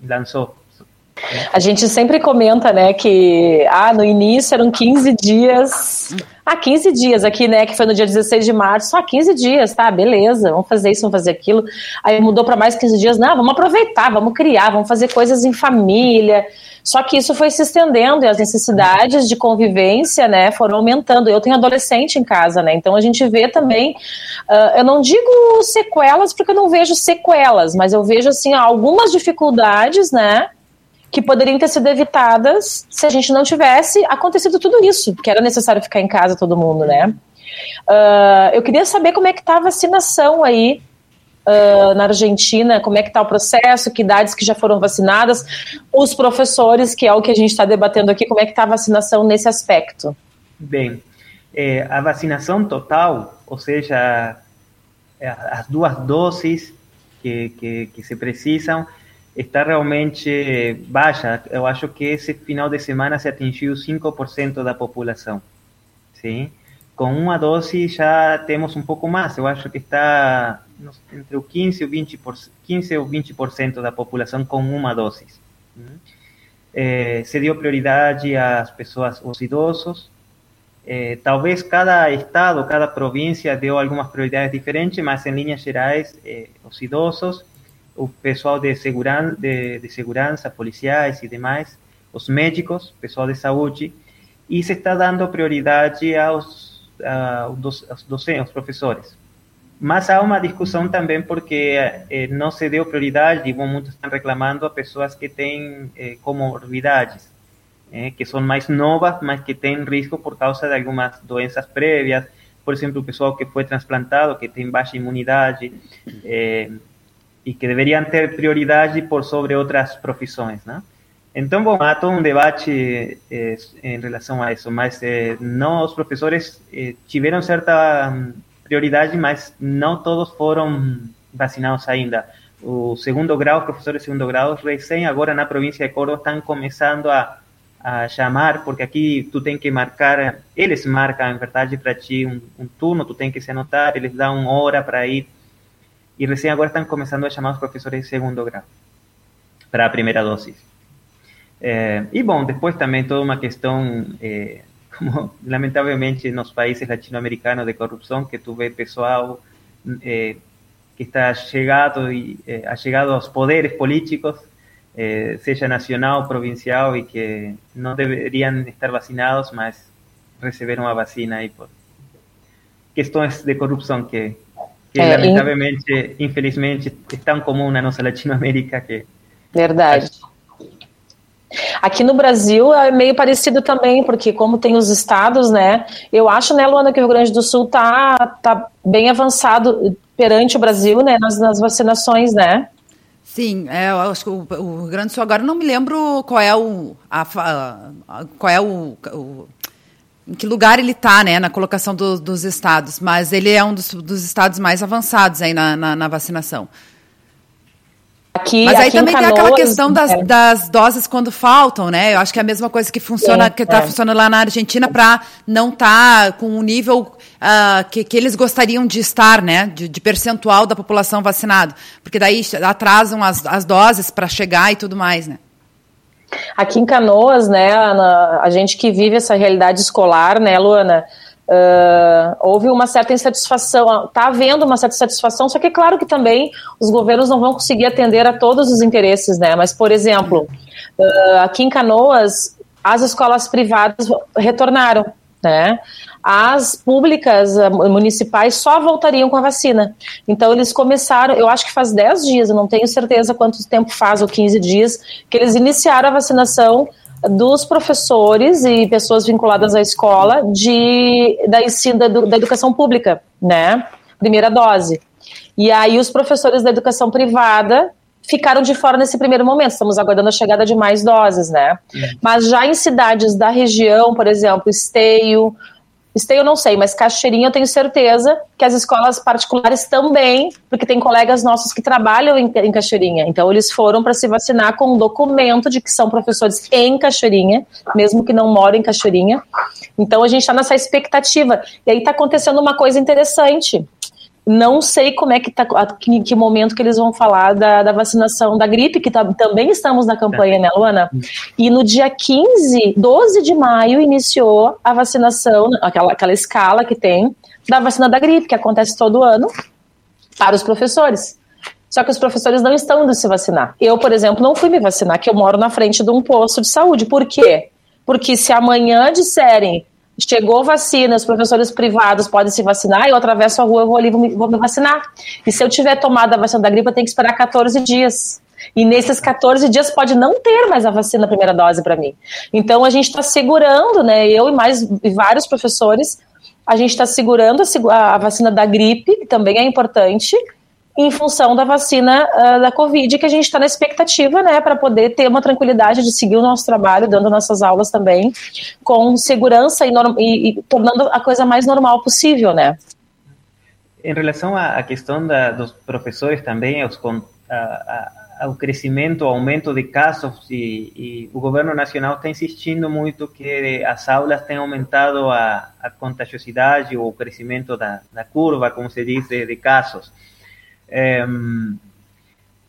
lanzó. A gente sempre comenta, né, que ah, no início eram 15 dias. Ah, 15 dias aqui, né, que foi no dia 16 de março, só 15 dias, tá, beleza, vamos fazer isso, vamos fazer aquilo. Aí mudou para mais 15 dias, não, vamos aproveitar, vamos criar, vamos fazer coisas em família. Só que isso foi se estendendo e as necessidades de convivência, né, foram aumentando. Eu tenho adolescente em casa, né, então a gente vê também, uh, eu não digo sequelas porque eu não vejo sequelas, mas eu vejo, assim, algumas dificuldades, né, que poderiam ter sido evitadas se a gente não tivesse acontecido tudo isso, porque era necessário ficar em casa todo mundo, né? Uh, eu queria saber como é que está a vacinação aí uh, na Argentina, como é que está o processo, que idades que já foram vacinadas, os professores, que é o que a gente está debatendo aqui, como é que está a vacinação nesse aspecto? Bem, é, a vacinação total, ou seja, é, as duas doses que, que, que se precisam, está realmente baixa. Eu acho que esse final de semana se atingiu 5% da população. Sim? Com uma dose já temos um pouco mais. Eu acho que está entre o 15 ou 20%, 15 ou 20% da população com uma dose. eh, se dio prioridade às pessoas, aos idosos. Eh, talvez cada estado, cada província deu algumas prioridades diferentes, mas em linhas gerais, eh, os idosos, o pessoal de, seguran de, de segurança, policiais e demais, os médicos, pessoal de saúde, e se está dando prioridade aos, aos, aos docentes, aos professores. Mas há uma discussão também porque eh, não se deu prioridade, e muitos estão reclamando a pessoas que têm eh, comorbidades, eh, que são mais novas, mas que têm risco por causa de algumas doenças prévias, por exemplo, o pessoal que foi transplantado, que tem baixa imunidade, eh, e que deveriam ter prioridade por sobre outras profissões, né? Então, bom, há todo um debate eh, em relação a isso, mas eh, não, os professores eh, tiveram certa prioridade, mas não todos foram vacinados ainda. O segundo grau, os professores de segundo grau, recém agora na província de Córdoba estão começando a, a chamar, porque aqui tu tem que marcar, eles marcam, em verdade, para ti um, um, turno, tu tem que se anotar, eles dão uma hora para ir, e recém agora estão começando a chamar os professores de segundo grau para a primeira dose. É, e bom, depois também toda uma questão é, como lamentavelmente nos países latino-americanos de corrupção, que tu vê pessoal eh, que está chegado e eh, chegado aos poderes políticos, eh, seja nacional, provincial, e que não deveriam estar vacinados, mas receberam a vacina aí por questões de corrupção que, que é, lamentavelmente, infelizmente, é tão comum na nossa Latinoamérica que... Verdade. Aqui no Brasil é meio parecido também, porque como tem os estados, né? Eu acho, né, Luana, que o Rio Grande do Sul tá, tá bem avançado perante o Brasil, né, nas, nas vacinações, né? Sim, é, eu acho que o, o, Rio Grande do Sul agora não me lembro qual é o a, a, qual é o, o, em que lugar ele está, né, na colocação do, dos estados, mas ele é um dos, dos estados mais avançados aí na, na, na vacinação. Aqui, Mas aí também Canoas, tem aquela questão das, é. das, doses quando faltam, né? Eu acho que é a mesma coisa que funciona, é, que está é. funcionando lá na Argentina para não estar tá com o nível uh, que, que eles gostariam de estar, né? De, de percentual da população vacinada. Porque daí atrasam as, as doses para chegar e tudo mais, né? Aqui em Canoas, né, a, a gente que vive essa realidade escolar, né, Luana? Uh, houve uma certa insatisfação, está havendo uma certa satisfação, só que é claro que também os governos não vão conseguir atender a todos os interesses, né? Mas, por exemplo, uh, aqui em Canoas, as escolas privadas retornaram, né? As públicas uh, municipais só voltariam com a vacina. Então, eles começaram, eu acho que faz 10 dias, eu não tenho certeza quanto tempo faz, ou 15 dias, que eles iniciaram a vacinação dos professores e pessoas vinculadas à escola de, da ensino da, da educação pública, né? Primeira dose. E aí os professores da educação privada ficaram de fora nesse primeiro momento. Estamos aguardando a chegada de mais doses, né? Mas já em cidades da região, por exemplo, Esteio, Esteio eu não sei, mas Cachoeirinha eu tenho certeza que as escolas particulares também, porque tem colegas nossos que trabalham em, em Cachoeirinha. Então eles foram para se vacinar com um documento de que são professores em Cachoeirinha, mesmo que não moram em Cachoeirinha. Então a gente está nessa expectativa. E aí está acontecendo uma coisa interessante. Não sei como é que tá, em que momento que eles vão falar da, da vacinação da gripe, que tá, também estamos na campanha, né, Luana? E no dia 15, 12 de maio, iniciou a vacinação, aquela, aquela escala que tem, da vacina da gripe, que acontece todo ano, para os professores. Só que os professores não estão indo se vacinar. Eu, por exemplo, não fui me vacinar, que eu moro na frente de um posto de saúde. Por quê? Porque se amanhã disserem Chegou vacina, os professores privados podem se vacinar, eu atravesso a rua, eu vou ali, vou me, vou me vacinar. E se eu tiver tomado a vacina da gripe, eu tenho que esperar 14 dias. E nesses 14 dias pode não ter mais a vacina, a primeira dose para mim. Então a gente está segurando, né? Eu e mais e vários professores, a gente está segurando a, a, vacina da gripe, que também é importante, em função da vacina uh, da Covid, que a gente está na expectativa, né, para poder ter uma tranquilidade de seguir o nosso trabalho, dando nossas aulas também, com segurança e, e, e tornando a coisa mais normal possível, né. Em relação à questão da, dos professores também, os, a, a, ao crescimento, ao aumento de casos, e, e, o governo nacional está insistindo muito que as aulas tenham aumentado a, a contagiosidade ou o crescimento da, da curva, como se diz, de, de casos.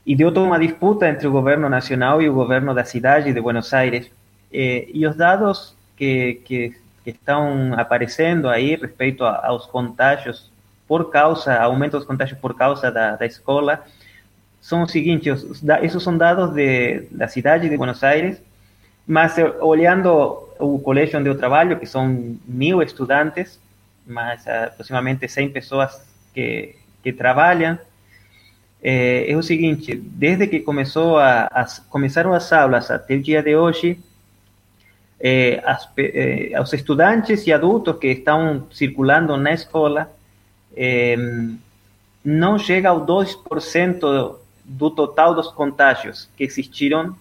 E deu toda uma disputa entre o governo nacional e o governo da cidade de Buenos Aires. Eh, e os dados que, que, que, estão aparecendo aí respeito a, aos contágios por causa, aumento dos contágios por causa da, da escola, são os seguintes, os, esses são dados de, da cidade de Buenos Aires, mas eh, olhando o colégio onde eu trabalho, que são mil estudantes, mais aproximadamente 100 pessoas que, que trabalham, é, é, o seguinte, desde que começou a, começaram as aulas até o dia de hoje, é, as, é, os estudantes e adultos que estão circulando na escola não chega ao 2% do total dos contágios que existiram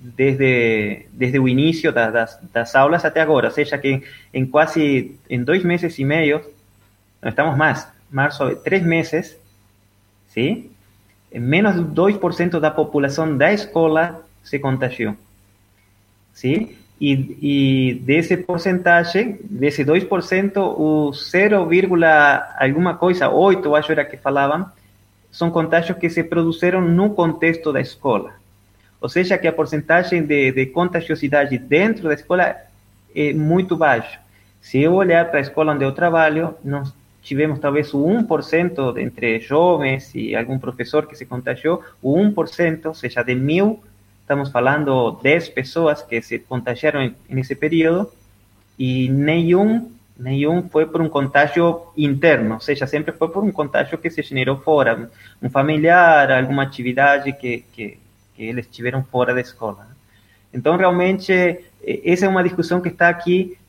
desde, desde o início das, das, das, aulas até agora, ou seja, que em quase em dois meses e meio, não estamos mais, março, três meses, ¿sí? Menos de 2% da população da escola se contagiou. ¿sí? E, e desse porcentagem, desse 2%, o 0, alguma coisa, 8, acho era que falavam, são contágios que se produziram no contexto da escola. Ou seja, que a porcentagem de, de contagiosidade dentro da escola é muito baixa. Se eu olhar para a escola onde eu trabalho, nós tivemos talvez o 1% entre jovens e algum professor que se contagiou, o 1%, ou seja, de mil, estamos falando 10 pessoas que se contagiaram nesse período, e nenhum, nenhum foi por um contágio interno, ou seja, sempre foi por um contágio que se generou fora, um familiar, alguma atividade que, que, que eles tiveram fora da escola. Então, realmente, essa é uma discussão que está aqui eh,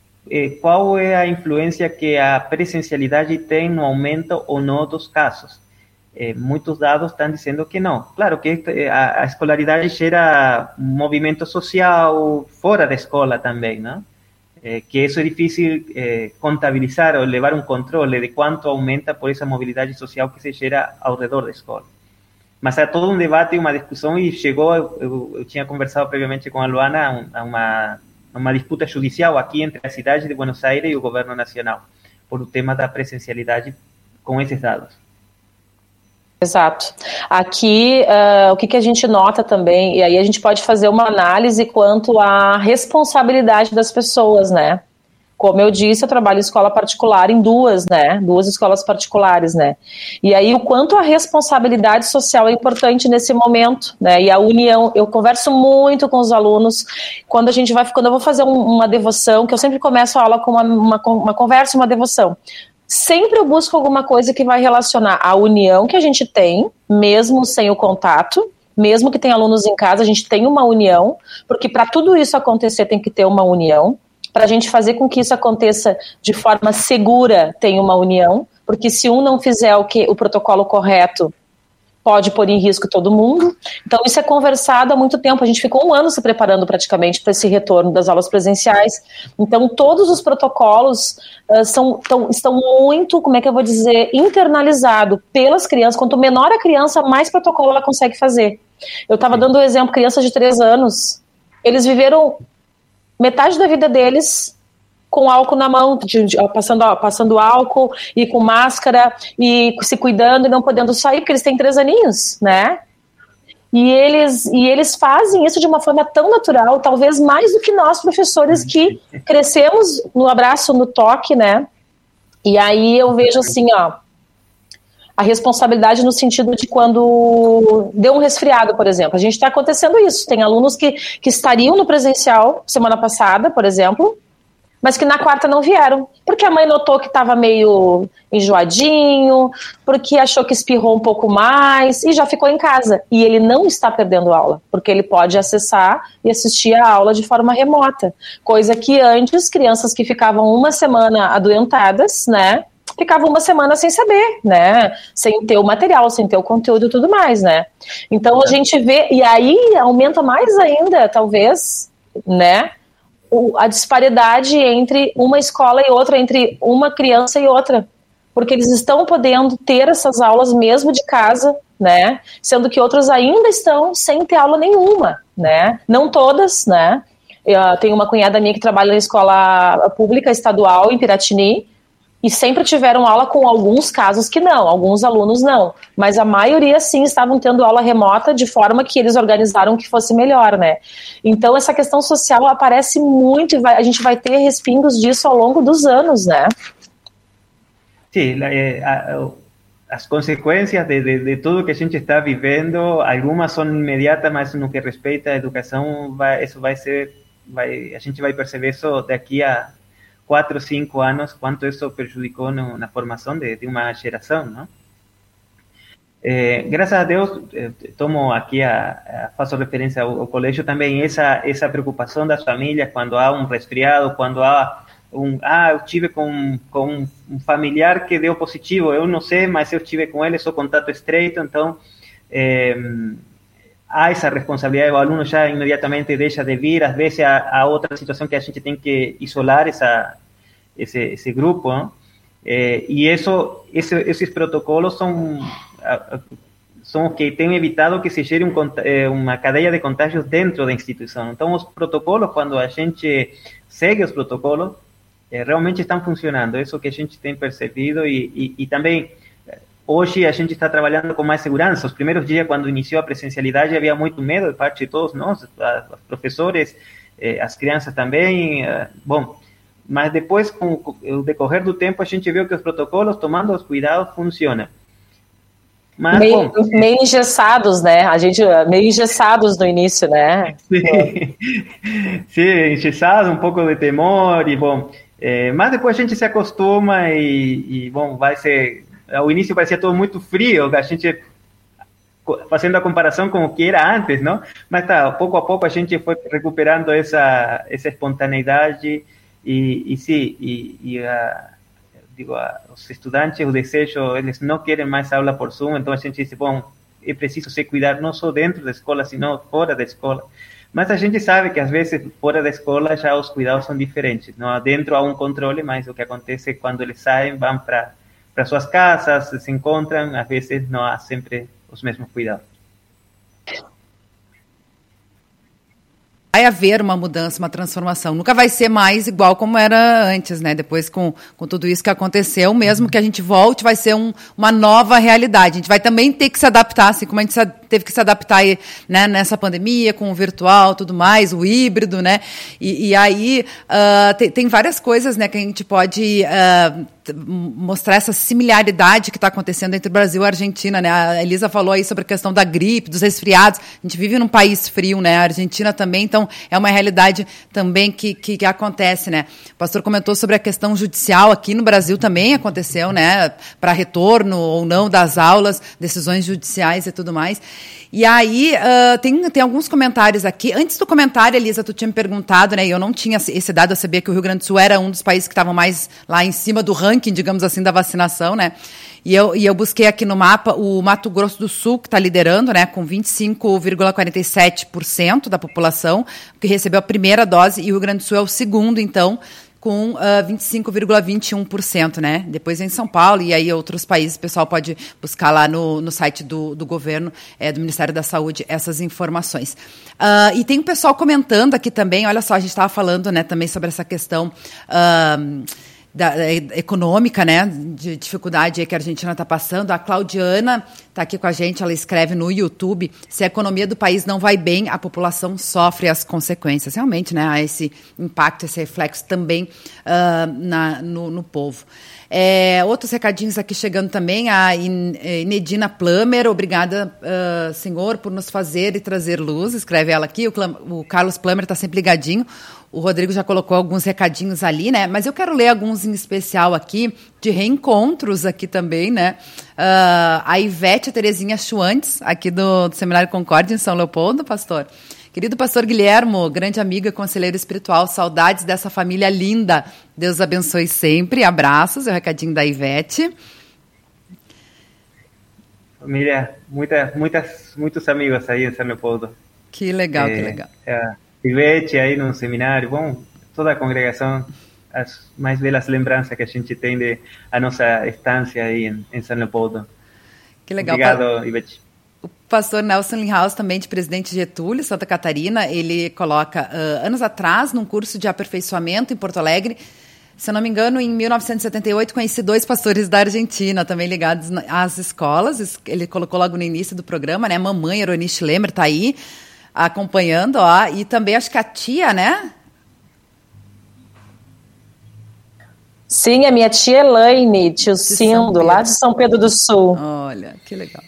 qual é a influência que a presencialidade tem no aumento ou não dos casos. Eh, muitos dados estão dizendo que não. Claro que eh, a, escolaridade gera movimento social fora da escola também, né? Eh, que isso é difícil eh, contabilizar ou levar um controle de quanto aumenta por essa mobilidade social que se gera ao redor da escola. Mas há todo um debate e uma discussão e chegou, eu, eu tinha conversado previamente com a Luana, a uma uma disputa judicial aqui entre a cidade de Buenos Aires e o governo nacional, por o tema da presencialidade com esses dados. Exato. Aqui, uh, o que, que a gente nota também, e aí a gente pode fazer uma análise quanto à responsabilidade das pessoas, né? Como eu disse, eu trabalho em escola particular em duas, né? Duas escolas particulares, né? E aí o quanto a responsabilidade social é importante nesse momento, né? E a união, eu converso muito com os alunos quando a gente vai, quando eu vou fazer um, uma devoção, que eu sempre começo a aula com uma, uma, uma conversa, uma devoção sempre eu busco alguma coisa que vai relacionar a união que a gente tem, mesmo sem o contato, mesmo que tenha alunos em casa, a gente tem uma união, porque para tudo isso acontecer tem que ter uma união para a gente fazer com que isso aconteça de forma segura, tem uma união, porque se um não fizer o que o protocolo correto, pode pôr em risco todo mundo. Então, isso é conversado há muito tempo. A gente ficou um ano se preparando praticamente para esse retorno das aulas presenciais. Então, todos os protocolos uh, são, tão, estão muito, como é que eu vou dizer, internalizados pelas crianças. Quanto menor a criança, mais protocolo ela consegue fazer. Eu estava dando o exemplo, crianças de três anos. Eles viveram metade da vida deles com álcool na mão, de, de, passando, passando álcool e com máscara e se cuidando e não podendo sair, porque eles têm três aninhos, né? E eles, e eles fazem isso de uma forma tão natural, talvez mais do que nós, professores, que crescemos no abraço, no toque, né? E aí eu vejo assim, ó, a responsabilidade no sentido de quando deu um resfriado, por exemplo. A gente está acontecendo isso. Tem alunos que, que estariam no presencial semana passada, por exemplo, mas que na quarta não vieram, porque a mãe notou que estava meio enjoadinho, porque achou que espirrou um pouco mais e já ficou em casa. E ele não está perdendo aula, porque ele pode acessar e assistir a aula de forma remota, coisa que antes crianças que ficavam uma semana adoentadas, né, ficava uma semana sem saber, né? Sem ter o material, sem ter o conteúdo e tudo mais, né? Então a gente vê, e aí aumenta mais ainda, talvez, né? a disparidade entre uma escola e outra, entre uma criança e outra. Porque eles estão podendo ter essas aulas mesmo de casa, né? Sendo que outros ainda estão sem ter aula nenhuma, né? Não todas, né? Eu tenho uma cunhada minha que trabalha na escola pública estadual em Piratini, E sempre tiveram aula com alguns casos que não, alguns alunos não. Mas a maioria sim estavam tendo aula remota de forma que eles organizaram que fosse melhor, né? Então essa questão social aparece muito e vai, a gente vai ter respingos disso ao longo dos anos, né? Sim, eh, as consequências de, de, de, tudo que a gente está vivendo, algumas são imediatas, mas no que respeita à educação, vai, isso vai ser, vai, a gente vai perceber isso daqui a quatro, cinco anos, quanto isso prejudicou no, na formação de, de, uma geração, não? É, graças a Deus, eh, tomo aqui faço referência ao, colégio também essa essa preocupação das famílias quando há um resfriado, quando há um ah eu tive com com um familiar que deu positivo, eu não sei, mas eu tive com ele, sou contato estreito, então há essa responsabilidade, o aluno já imediatamente deixa de vir, às vezes há, há outra situação que a gente tem que isolar essa, esse, esse grupo, não? É, e protocolos são, são que têm evitado que se gere um, é, uma cadeia de contágios dentro da instituição. Então, os protocolos, quando a gente segue os protocolos, é, realmente estão funcionando. Isso que a gente tem percebido e, e, e Hoje a gente está trabalhando com mais segurança. Os primeiros dias, quando iniciou a presencialidade, havia muito medo de parte de todos nós, os professores, eh, as crianças também. Eh, bom, mas depois, com o decorrer do tempo, a gente viu que os protocolos, tomando os cuidados, funcionam. Mas, meio, bom, meio engessados, né? A gente meio engessados no início, né? Sim, Sim engessados, um pouco de temor e bom. É, mas depois a gente se acostuma e, e bom, vai ser ao início parecia todo muito frio, a gente fazendo a comparação com o que era antes, não? Mas tá, pouco a pouco a gente foi recuperando essa essa espontaneidade e, e sim, e, e a, digo, a, os estudantes, o desejo, eles não querem mais aula por Zoom, então a gente disse, bom, é preciso se cuidar não só dentro da escola, sino fora da escola. Mas a gente sabe que às vezes fora da escola já os cuidados são diferentes, não? Dentro há um controle, mas o que acontece é quando eles saem, vão para para suas casas, se encontram, às vezes não há sempre os mesmos cuidados. vai haver uma mudança, uma transformação. Nunca vai ser mais igual como era antes, né? Depois, com, com tudo isso que aconteceu, mesmo que a gente volte, vai ser um, uma nova realidade. A gente vai também ter que se adaptar, assim como a gente teve que se adaptar né, nessa pandemia, com o virtual, tudo mais, o híbrido, né? E, e aí uh, tem, tem, várias coisas, né, que a gente pode uh, mostrar essa similaridade que está acontecendo entre Brasil e Argentina, né? A Elisa falou aí sobre a questão da gripe, dos resfriados. A gente vive num país frio, né? A Argentina também, então é uma realidade também que, que, que acontece, né? O pastor comentou sobre a questão judicial aqui no Brasil também aconteceu, né? Para retorno ou não das aulas, decisões judiciais e tudo mais. E aí, uh, tem, tem alguns comentários aqui. Antes do comentário, Elisa, tu tinha me perguntado, né? Eu não tinha esse dado, eu sabia que o Rio Grande do Sul era um dos países que estavam mais lá em cima do ranking, digamos assim, da vacinação, né? E eu, e eu busquei aqui no mapa o Mato Grosso do Sul, que está liderando, né? Com 25,47% da população que recebeu a primeira dose, e o Rio Grande do Sul é o segundo, então, com uh, ah, 25,21%, né? Depois em São Paulo e aí outros países, o pessoal pode buscar lá no, no site do, do governo, é, do Ministério da Saúde, essas informações. Uh, e tem o pessoal comentando aqui também, olha só, a gente estava falando né, também sobre essa questão. Uh, da, econômica, né, de dificuldade que a Argentina está passando. A Claudiana está aqui com a gente, ela escreve no YouTube: se a economia do país não vai bem, a população sofre as consequências. Realmente, né, há esse impacto, esse reflexo também uh, na, no, no povo. É, outros recadinhos aqui chegando também. A Inedina Plummer, obrigada, uh, senhor, por nos fazer e trazer luz. Escreve ela aqui. O, o Carlos Plummer está sempre ligadinho. O Rodrigo já colocou alguns recadinhos ali, né? Mas eu quero ler alguns em especial aqui, de reencontros aqui também, né? Uh, a Ivete Terezinha Chuantes, aqui do, do Seminário Concórdia, em São Leopoldo, pastor. Querido pastor Guilhermo, grande amiga, conselheiro espiritual, saudades dessa família linda. Deus abençoe sempre. Abraços, é o recadinho da Ivete. Família, muita, muitas, muitos amigos aí em São Leopoldo. Que legal, é, que legal. É, Ivete aí no seminário, bom, toda a congregação, as mais belas lembranças que a gente tem de a nossa estância aí em, em São Leopoldo. Que legal. Obrigado, Ivete. O pastor Nelson Linhaus, também de Presidente Getúlio, Santa Catarina, ele coloca, uh, anos atrás, num curso de aperfeiçoamento em Porto Alegre, Se eu não me engano, em 1978 conheci dois pastores da Argentina, também ligados às escolas. Ele colocou logo no início do programa, né? Mamãe Eronice Lemer tá aí acompanhando, ó. E também acho que a tia, né? Sim, a minha tia Elaine, tio Cindo, lá de São Pedro do Sul. Olha, que legal.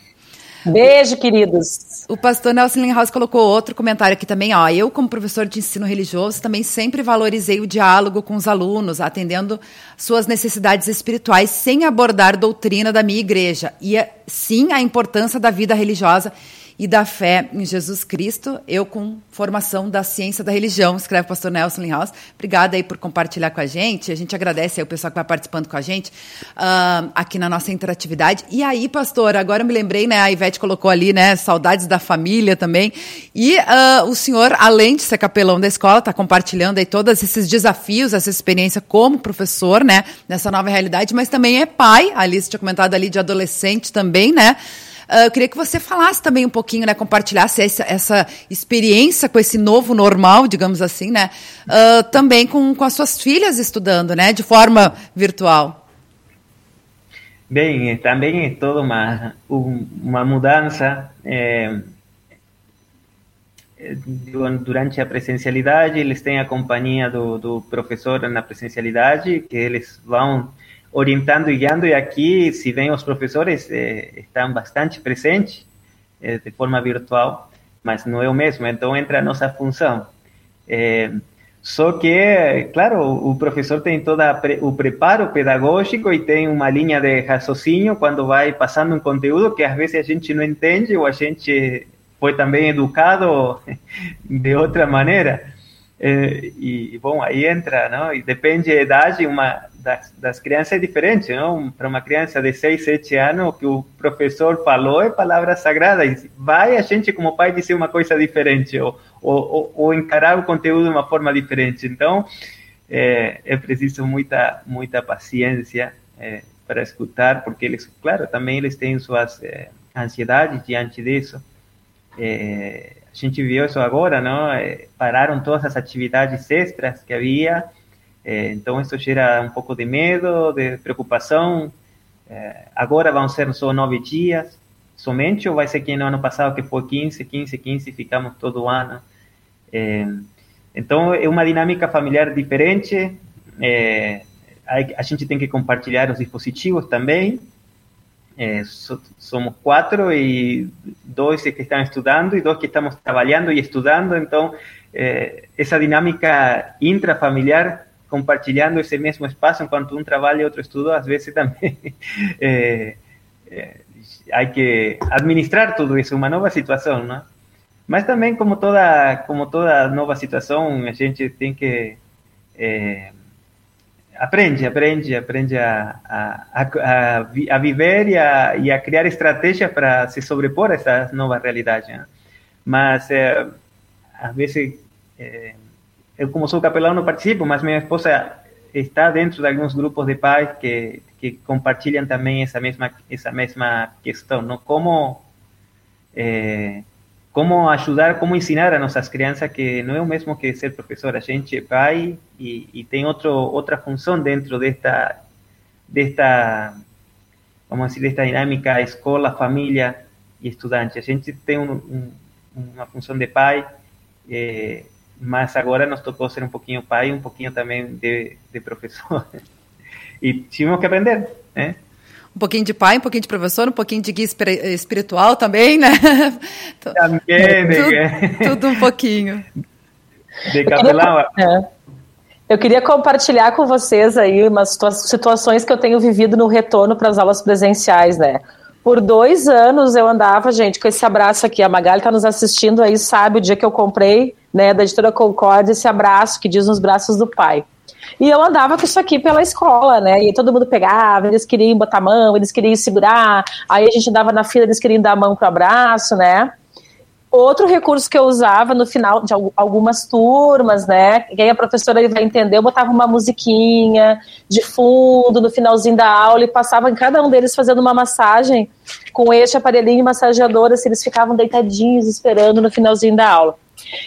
Beijo, queridos. O pastor Nelson Linhaus colocou outro comentário aqui também. Ó, eu, como professor de ensino religioso, também sempre valorizei o diálogo com os alunos, atendendo suas necessidades espirituais, sem abordar doutrina da minha igreja. E sim a importância da vida religiosa e da fé em Jesus Cristo, eu com formação da ciência da religião, escreve o pastor Nelson Linhaus. Obrigada aí por compartilhar com a gente. A gente agradece aí o pessoal que vai participando com a gente uh, aqui na nossa interatividade. E aí, pastor, agora eu me lembrei, né? A Ivete colocou ali, né? Saudades da família também. E uh, o senhor, além de ser capelão da escola, está compartilhando aí todos esses desafios, essa experiência como professor, né? Nessa nova realidade, mas também é pai. A Alice tinha comentado ali de adolescente também, né? Uh, eu queria que você falasse também um pouquinho, né, compartilhasse essa, essa experiência com esse novo normal, digamos assim, né, uh, também com, com as suas filhas estudando, né, de forma virtual. Bem, também é toda uma, uma mudança. É, durante a presencialidade, eles têm a companhia do, do professor na presencialidade, que eles vão orientando e guiando, e aqui, se bem os professores eh, estão bastante presentes eh, de forma virtual, mas não é o mesmo, então entra a nossa função. Eh, só que, claro, o professor tem todo o preparo pedagógico e tem uma linha de raciocínio quando vai passando um conteúdo que às vezes a gente não entende ou a gente foi também educado de outra maneira. e, bom, aí entra, não? E depende da idade, uma das, das crianças é diferente, não? Para uma criança de 6, 7 anos, o que o professor falou é palavra sagrada. Vai a gente, como pai, dizer uma coisa diferente ou, ou, ou encarar o conteúdo de uma forma diferente. Então, é, é preciso muita, muita paciência é, para escutar, porque eles, claro, também eles têm suas é, ansiedades diante disso. É, a gente viu isso agora, não? É, pararam todas as atividades extras que havia é, então, isso gera um pouco de medo, de preocupação. É, agora vão ser só nove dias somente, ou vai ser que no ano passado que foi 15, 15, 15, ficamos todo ano. É, então, é uma dinâmica familiar diferente. A, gente tem que compartilhar os dispositivos também. So, somos quatro e dois que estão estudando e dois que estamos trabalhando e estudando. Então, essa dinâmica intrafamiliar compartilhando esse mesmo espaço enquanto um trabalha e outro estuda, às vezes também é, é, há que administrar tudo isso, uma nova situação, não? Mas também, como toda, como toda nova situação, a gente tem que é, aprende, aprende, aprende a, a, a, a, viver e a, e a criar estratégias para se sobrepor a essa nova realidade. Né? Mas, é, às vezes, é, eu como sou capelão não participo, mas minha esposa está dentro de alguns grupos de pais que, que compartilham também essa mesma essa mesma questão, não como é, como ajudar, como ensinar a nossas crianças que não é o mesmo que ser professor, a gente pai e, e tem outro outra função dentro desta desta vamos dizer desta dinâmica escola, família e estudante. A gente tem um, um, uma função de pai mas agora nos tocou ser um pouquinho pai, um pouquinho também de, de professor. e tivemos que aprender, né? Um pouquinho de pai, um pouquinho de professor, um pouquinho de guia espiritual também, né? Também, tudo, tudo um pouquinho. De capelão. É. Eu queria compartilhar com vocês aí umas situações que eu tenho vivido no retorno para as aulas presenciais, né? Por dois anos eu andava, gente, com esse abraço aqui. A Magali está nos assistindo aí, sabe o dia que eu comprei, né, da editora Concórdia, esse abraço que diz nos braços do pai. E eu andava com isso aqui pela escola, né? E todo mundo pegava, eles queriam botar a mão, eles queriam segurar. Aí a gente andava na fila, eles queriam dar a mão pro abraço, né? Outro recurso que eu usava no final de algumas turmas, né? Quem a professora vai entender, eu botava uma musiquinha de fundo no finalzinho da aula e passava em cada um deles fazendo uma massagem com este aparelhinho massageador, assim, eles ficavam deitadinhos esperando no finalzinho da aula.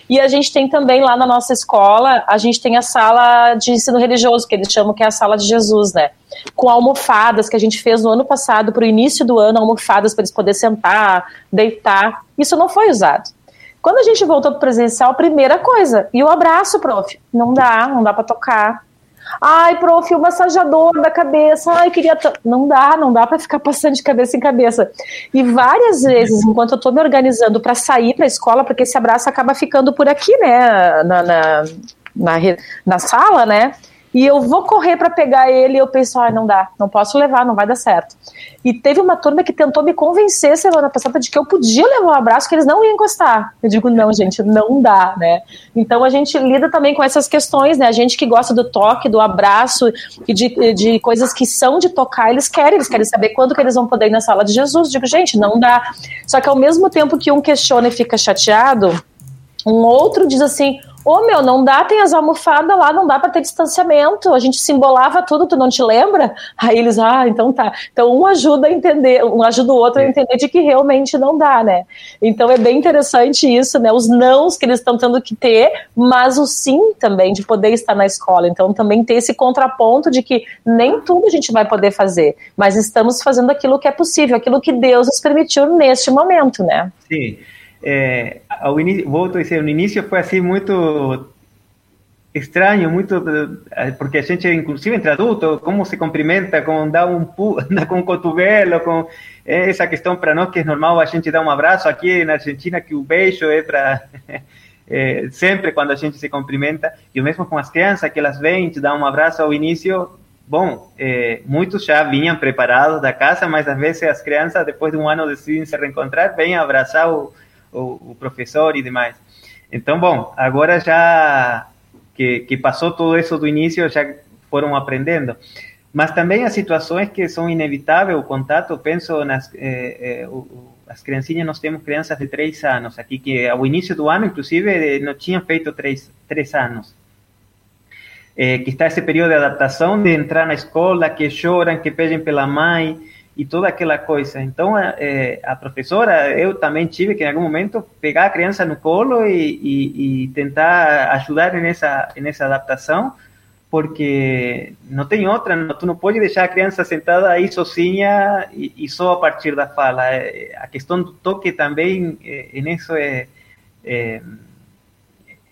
E a gente tem também lá na nossa escola, a gente tem a sala de ensino religioso, que eles chamam que é a sala de Jesus, né? Com almofadas que a gente fez no ano passado, para o início do ano, almofadas para eles poderem sentar, deitar. Isso não foi usado. Quando a gente voltou para o presencial, primeira coisa, e o abraço, prof. Não dá, não dá para tocar. Ai, prof, o massajador da cabeça. Ai, queria. Não dá, não dá para ficar passando de cabeça em cabeça. E várias vezes, enquanto eu estou me organizando para sair para a escola, porque esse abraço acaba ficando por aqui, né, na, na, na, na sala, né? E eu vou correr para pegar ele eu penso, ah, não dá, não posso levar, não vai dar certo. E teve uma turma que tentou me convencer semana passada de que eu podia levar um abraço, que eles não iam encostar. Eu digo, não, gente, não dá, né? Então a gente lida também com essas questões, né? A gente que gosta do toque, do abraço e de, de coisas que são de tocar, eles querem, eles querem saber quando que eles vão poder ir na sala de Jesus. Digo, gente, não dá. Só que ao mesmo tempo que um questiona e fica chateado, um outro diz assim: Ô meu, não dá, tem as almofadas lá, não dá para ter distanciamento. A gente simbolava tudo, tu não te lembra? Aí eles, ah, então tá. Então um ajuda a entender, um ajuda o outro a entender de que realmente não dá, né? Então é bem interessante isso, né? Os nãos que eles estão tendo que ter, mas o sim também de poder estar na escola. Então também ter esse contraponto de que nem tudo a gente vai poder fazer, mas estamos fazendo aquilo que é possível, aquilo que Deus nos permitiu neste momento, né? Sim. É, ao início, a dizer, no início foi assim muito estranho, muito porque a gente, inclusive entre adultos, como se cumprimenta, com dar um pu, com um cotovelo, com essa questão para nós que é normal a gente dar um abraço aqui na Argentina que o beijo é para é, sempre quando a gente se cumprimenta. E mesmo com as crianças que elas vêm te dar um abraço ao início. Bom, é, muitos já vinham preparados da casa, mas às vezes as crianças, depois de um ano, decidem se reencontrar, vêm abraçar o, o, o professor e demais. Então, bom, agora já que, que passou tudo isso do início, já foram aprendendo. Mas também as situações que são inevitáveis, o contato, penso nas eh, eh, as criancinhas, nós temos crianças de três anos aqui, que ao início do ano, inclusive, não tinham feito três, três anos. Eh, que está esse período de adaptação, de entrar na escola, que choram, que pedem pela mãe, e toda aquela coisa. Então, a, é, a, professora, eu também tive que, em algum momento, pegar a criança no colo e, e, e tentar ajudar nessa, nessa adaptação, porque não tem outra, não, tu não pode deixar a criança sentada aí sozinha e, e só a partir da fala. É, a questão do toque também, é, nisso é, é,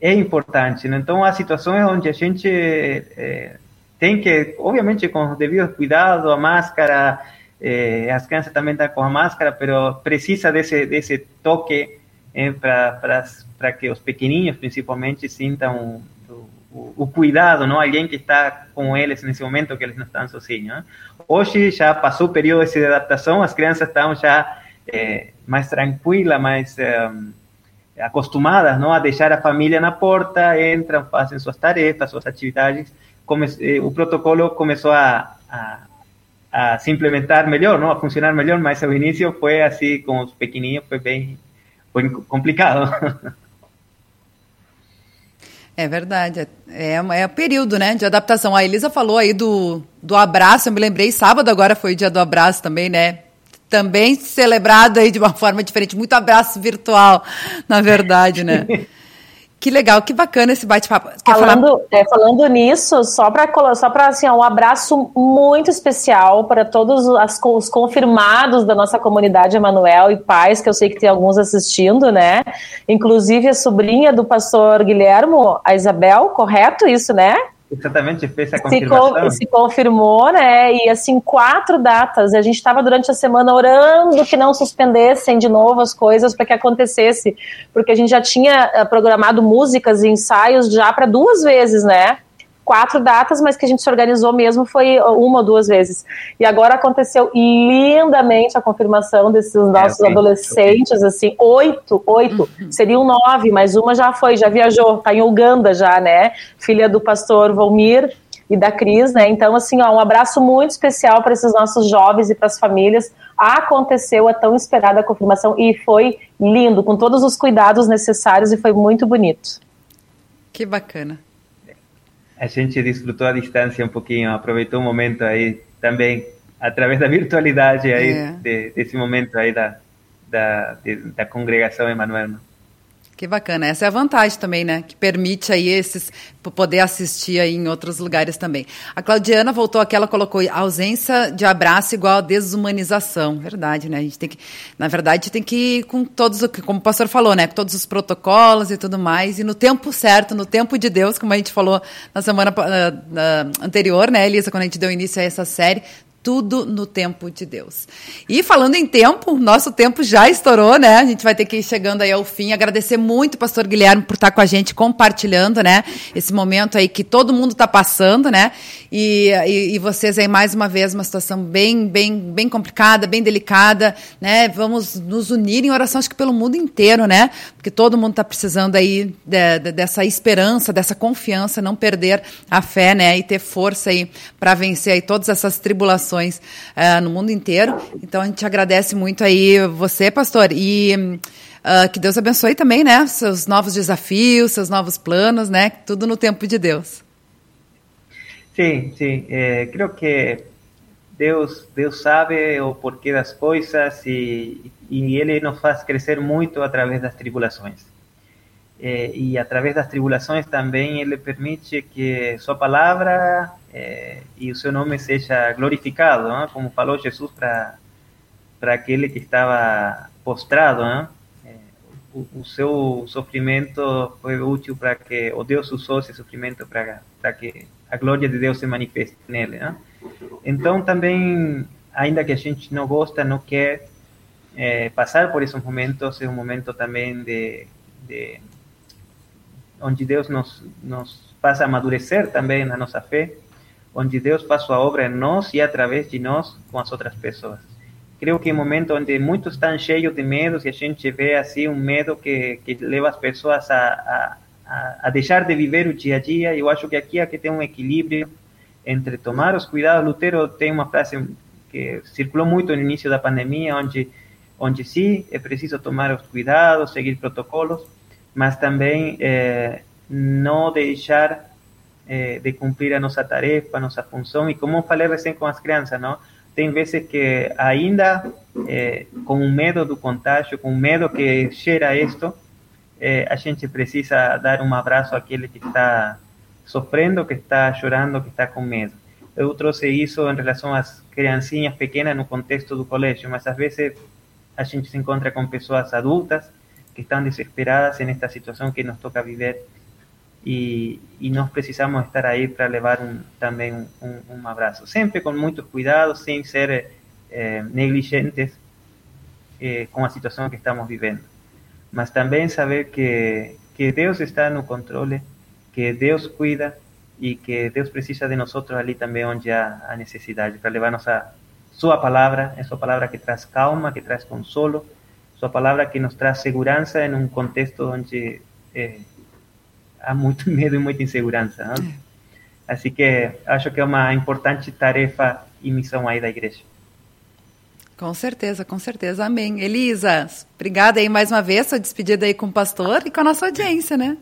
é importante. Né? Então, há situações onde a gente é, tem que, obviamente, com o devido cuidado, a máscara, eh, as crianças também estão com a máscara, mas precisa desse, desse toque eh, para que os pequenininhos, principalmente, sintam o, o, cuidado, não? Alguém que está com eles nesse momento que eles não estão sozinhos. Né? Hoje já passou o período de adaptação, as crianças estão já eh, mais tranquilas, mais eh, acostumadas não? a deixar a família na porta, entram, fazem suas tarefas, suas atividades. Come, eh, o protocolo começou a, a a se implementar melhor, não, a funcionar melhor, mas ao início foi assim, com os pequenininhos, foi bem foi complicado. É verdade, é, é o período, né, de adaptação. A Elisa falou aí do, do abraço, eu me lembrei, sábado agora foi o dia do abraço também, né, também celebrado aí de uma forma diferente, muito abraço virtual, na verdade, né. Que legal, que bacana esse bate-papo. Falando, é, falando nisso, só para só para assim, um abraço muito especial para todos as, os confirmados da nossa comunidade Emanuel e pais, que eu sei que tem alguns assistindo, né? Inclusive a sobrinha do pastor Guilhermo, a Isabel, correto isso, né? Exatamente, fez a confirmação. Se, se, confirmou, né? E assim, quatro datas. A gente estava durante a semana orando que não suspendessem de novo as coisas para que acontecesse, porque a gente já tinha eh, programado músicas e ensaios já para duas vezes, né? Quatro datas, mas que a gente se organizou mesmo foi uma ou duas vezes. E agora aconteceu lindamente a confirmação desses é, nossos é, adolescentes, assim, oito, oito, uhum. seriam nove, mas uma já foi, já viajou, tá em Uganda já, né? Filha do pastor Volmir e da Cris, né? Então, assim, ó, um abraço muito especial para esses nossos jovens e para as famílias. Aconteceu a tão esperada confirmação e foi lindo, com todos os cuidados necessários e foi muito bonito. Que bacana a gente desfrutou a distância um pouquinho, aproveitou um momento aí também, através da virtualidade aí, é. de, desse momento aí da, da, de, da congregação Emanuel. Que bacana. Essa é a vantagem também, né? Que permite aí esses poder assistir aí em outros lugares também. A Claudiana voltou aqui, ela colocou ausência de abraço igual a desumanização. Verdade, né? A gente tem que, na verdade, tem que ir com todos, como o pastor falou, né? Com todos os protocolos e tudo mais. E no tempo certo, no tempo de Deus, como a gente falou na semana uh, anterior, né, Elisa, quando a gente deu início a essa série, tudo no tempo de Deus. E falando em tempo, nosso tempo já estourou, né? A gente vai ter que ir chegando aí ao fim. Agradecer muito, pastor Guilherme, por estar com a gente compartilhando, né? Esse momento aí que todo mundo está passando, né? E, e, e, vocês aí, mais uma vez, uma situação bem, bem, bem complicada, bem delicada, né? Vamos nos unir em oração, acho que pelo mundo inteiro, né? Porque todo mundo está precisando aí de, de, dessa esperança, dessa confiança, não perder a fé, né? E ter força aí para vencer aí todas essas tribulações uh, no mundo inteiro. Então a gente agradece muito aí você, pastor, e uh, que Deus abençoe também, né? Seus novos desafios, seus novos planos, né? Tudo no tempo de Deus. Sim, sim. Eh, creo que Deus, Deus sabe o porquê das coisas e, e Ele nos faz crescer muito através das tribulações. Eh, e através das tribulações também Ele permite que Sua palavra é, e o seu nome seja glorificado, não? como falou Jesus para aquele que estava postrado, não? É, o, o, seu sofrimento foi útil para que o Deus usou esse sofrimento para que a glória de Deus se manifeste nele, não? Então também, ainda que a gente não gosta, não quer é, passar por esses momentos, é um momento também de, de onde Deus nos nos faz amadurecer também na nossa fé onde Deus faz sua obra em nós e através de nós com as outras pessoas. Creio que é um momento onde muitos estão cheios de medos e a gente vê assim um medo que, que leva as pessoas a, a, a deixar de viver o dia a dia. Eu acho que aqui aqui tem um equilíbrio entre tomar os cuidados. Lutero tem uma frase que circulou muito no início da pandemia, onde onde sim é preciso tomar os cuidados, seguir protocolos, mas também eh, não deixar eh, de cumprir a nossa tarefa, a nossa função. E como falei recém com as crianças, não? tem vezes que ainda eh, com o medo do contágio, com o medo que gera isto, a gente precisa dar um abraço àquele que está sofrendo, que está chorando, que está com medo. Eu trouxe isso em relação às criancinhas pequenas no contexto do colégio, mas às vezes a gente se encontra com pessoas adultas que estão desesperadas nesta situação que nos toca viver y, y nós precisamos estar aí para levar um, também um, um, abraço. Sempre com muitos cuidados, sem ser eh, negligentes eh, com a situação que estamos vivendo. Mas também saber que, que Deus está no controle, que Deus cuida e que Deus precisa de nós ali também onde há a necessidade, para levar nossa sua palavra, é sua palavra que traz calma, que traz consolo, sua palavra que nos traz segurança em um contexto onde eh, há muito medo e muita insegurança. É. Assim que acho que é uma importante tarefa e missão aí da igreja. Com certeza, com certeza. Amém. Elisa, obrigada aí mais uma vez, sua despedida aí com o pastor e com a nossa audiência, né?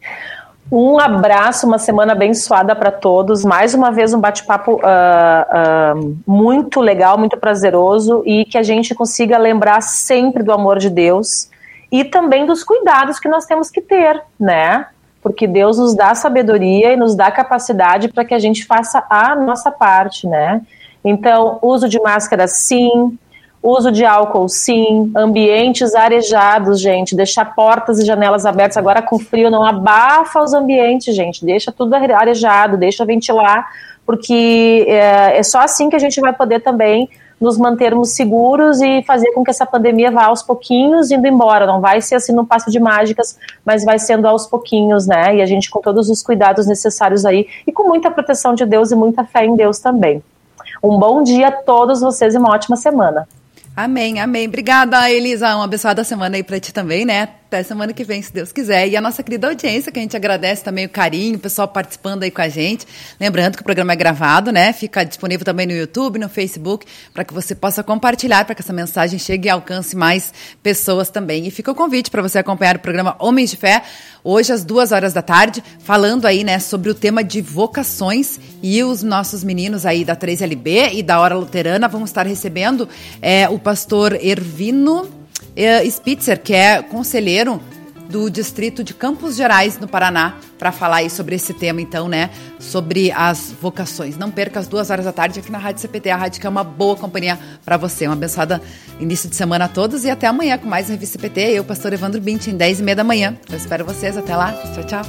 Um abraço, uma semana abençoada para todos. Mais uma vez, um bate-papo uh, uh, muito legal, muito prazeroso e que a gente consiga lembrar sempre do amor de Deus e também dos cuidados que nós temos que ter, né? Porque Deus nos dá sabedoria e nos dá capacidade para que a gente faça a nossa parte, né? Então, uso de máscara sim, uso de álcool sim, ambientes arejados, gente, deixar portas e janelas abertas agora com frio não abafa os ambientes, gente, deixa tudo arejado, deixa ventilar, porque é, é só assim que a gente vai poder também nos mantermos seguros e fazer com que essa pandemia vá aos pouquinhos indo embora. Não vai ser assim num passo de mágicas, mas vai sendo aos pouquinhos, né? E a gente com todos os cuidados necessários aí e com muita proteção de Deus e muita fé em Deus também. Um bom dia a todos vocês e uma ótima semana. Amém, amém. Obrigada, Elisa. Uma abençoada semana aí para ti também, né? Até semana que vem, se Deus quiser. E a nossa querida audiência, que a gente agradece também o carinho, o pessoal participando aí com a gente. Lembrando que o programa é gravado, né? Fica disponível também no YouTube, no Facebook, para que você possa compartilhar, para que essa mensagem chegue e alcance mais pessoas também. E fica o convite para você acompanhar o programa Homens de Fé, hoje às duas horas da tarde, falando aí, né, sobre o tema de vocações. E os nossos meninos aí da 3LB e da Hora Luterana vão estar recebendo é, o pastor Ervino Spitzer, que é conselheiro do distrito de Campos Gerais, no Paraná, para falar aí sobre esse tema, então, né? Sobre as vocações. Não perca as duas horas da tarde aqui na Rádio CPT, a rádio que é uma boa companhia para você. Uma abençoada início de semana a todos e até amanhã com mais Revista CPT. Eu, pastor Evandro Bint, em 10 e meia da manhã. Eu espero vocês. Até lá. Tchau, tchau.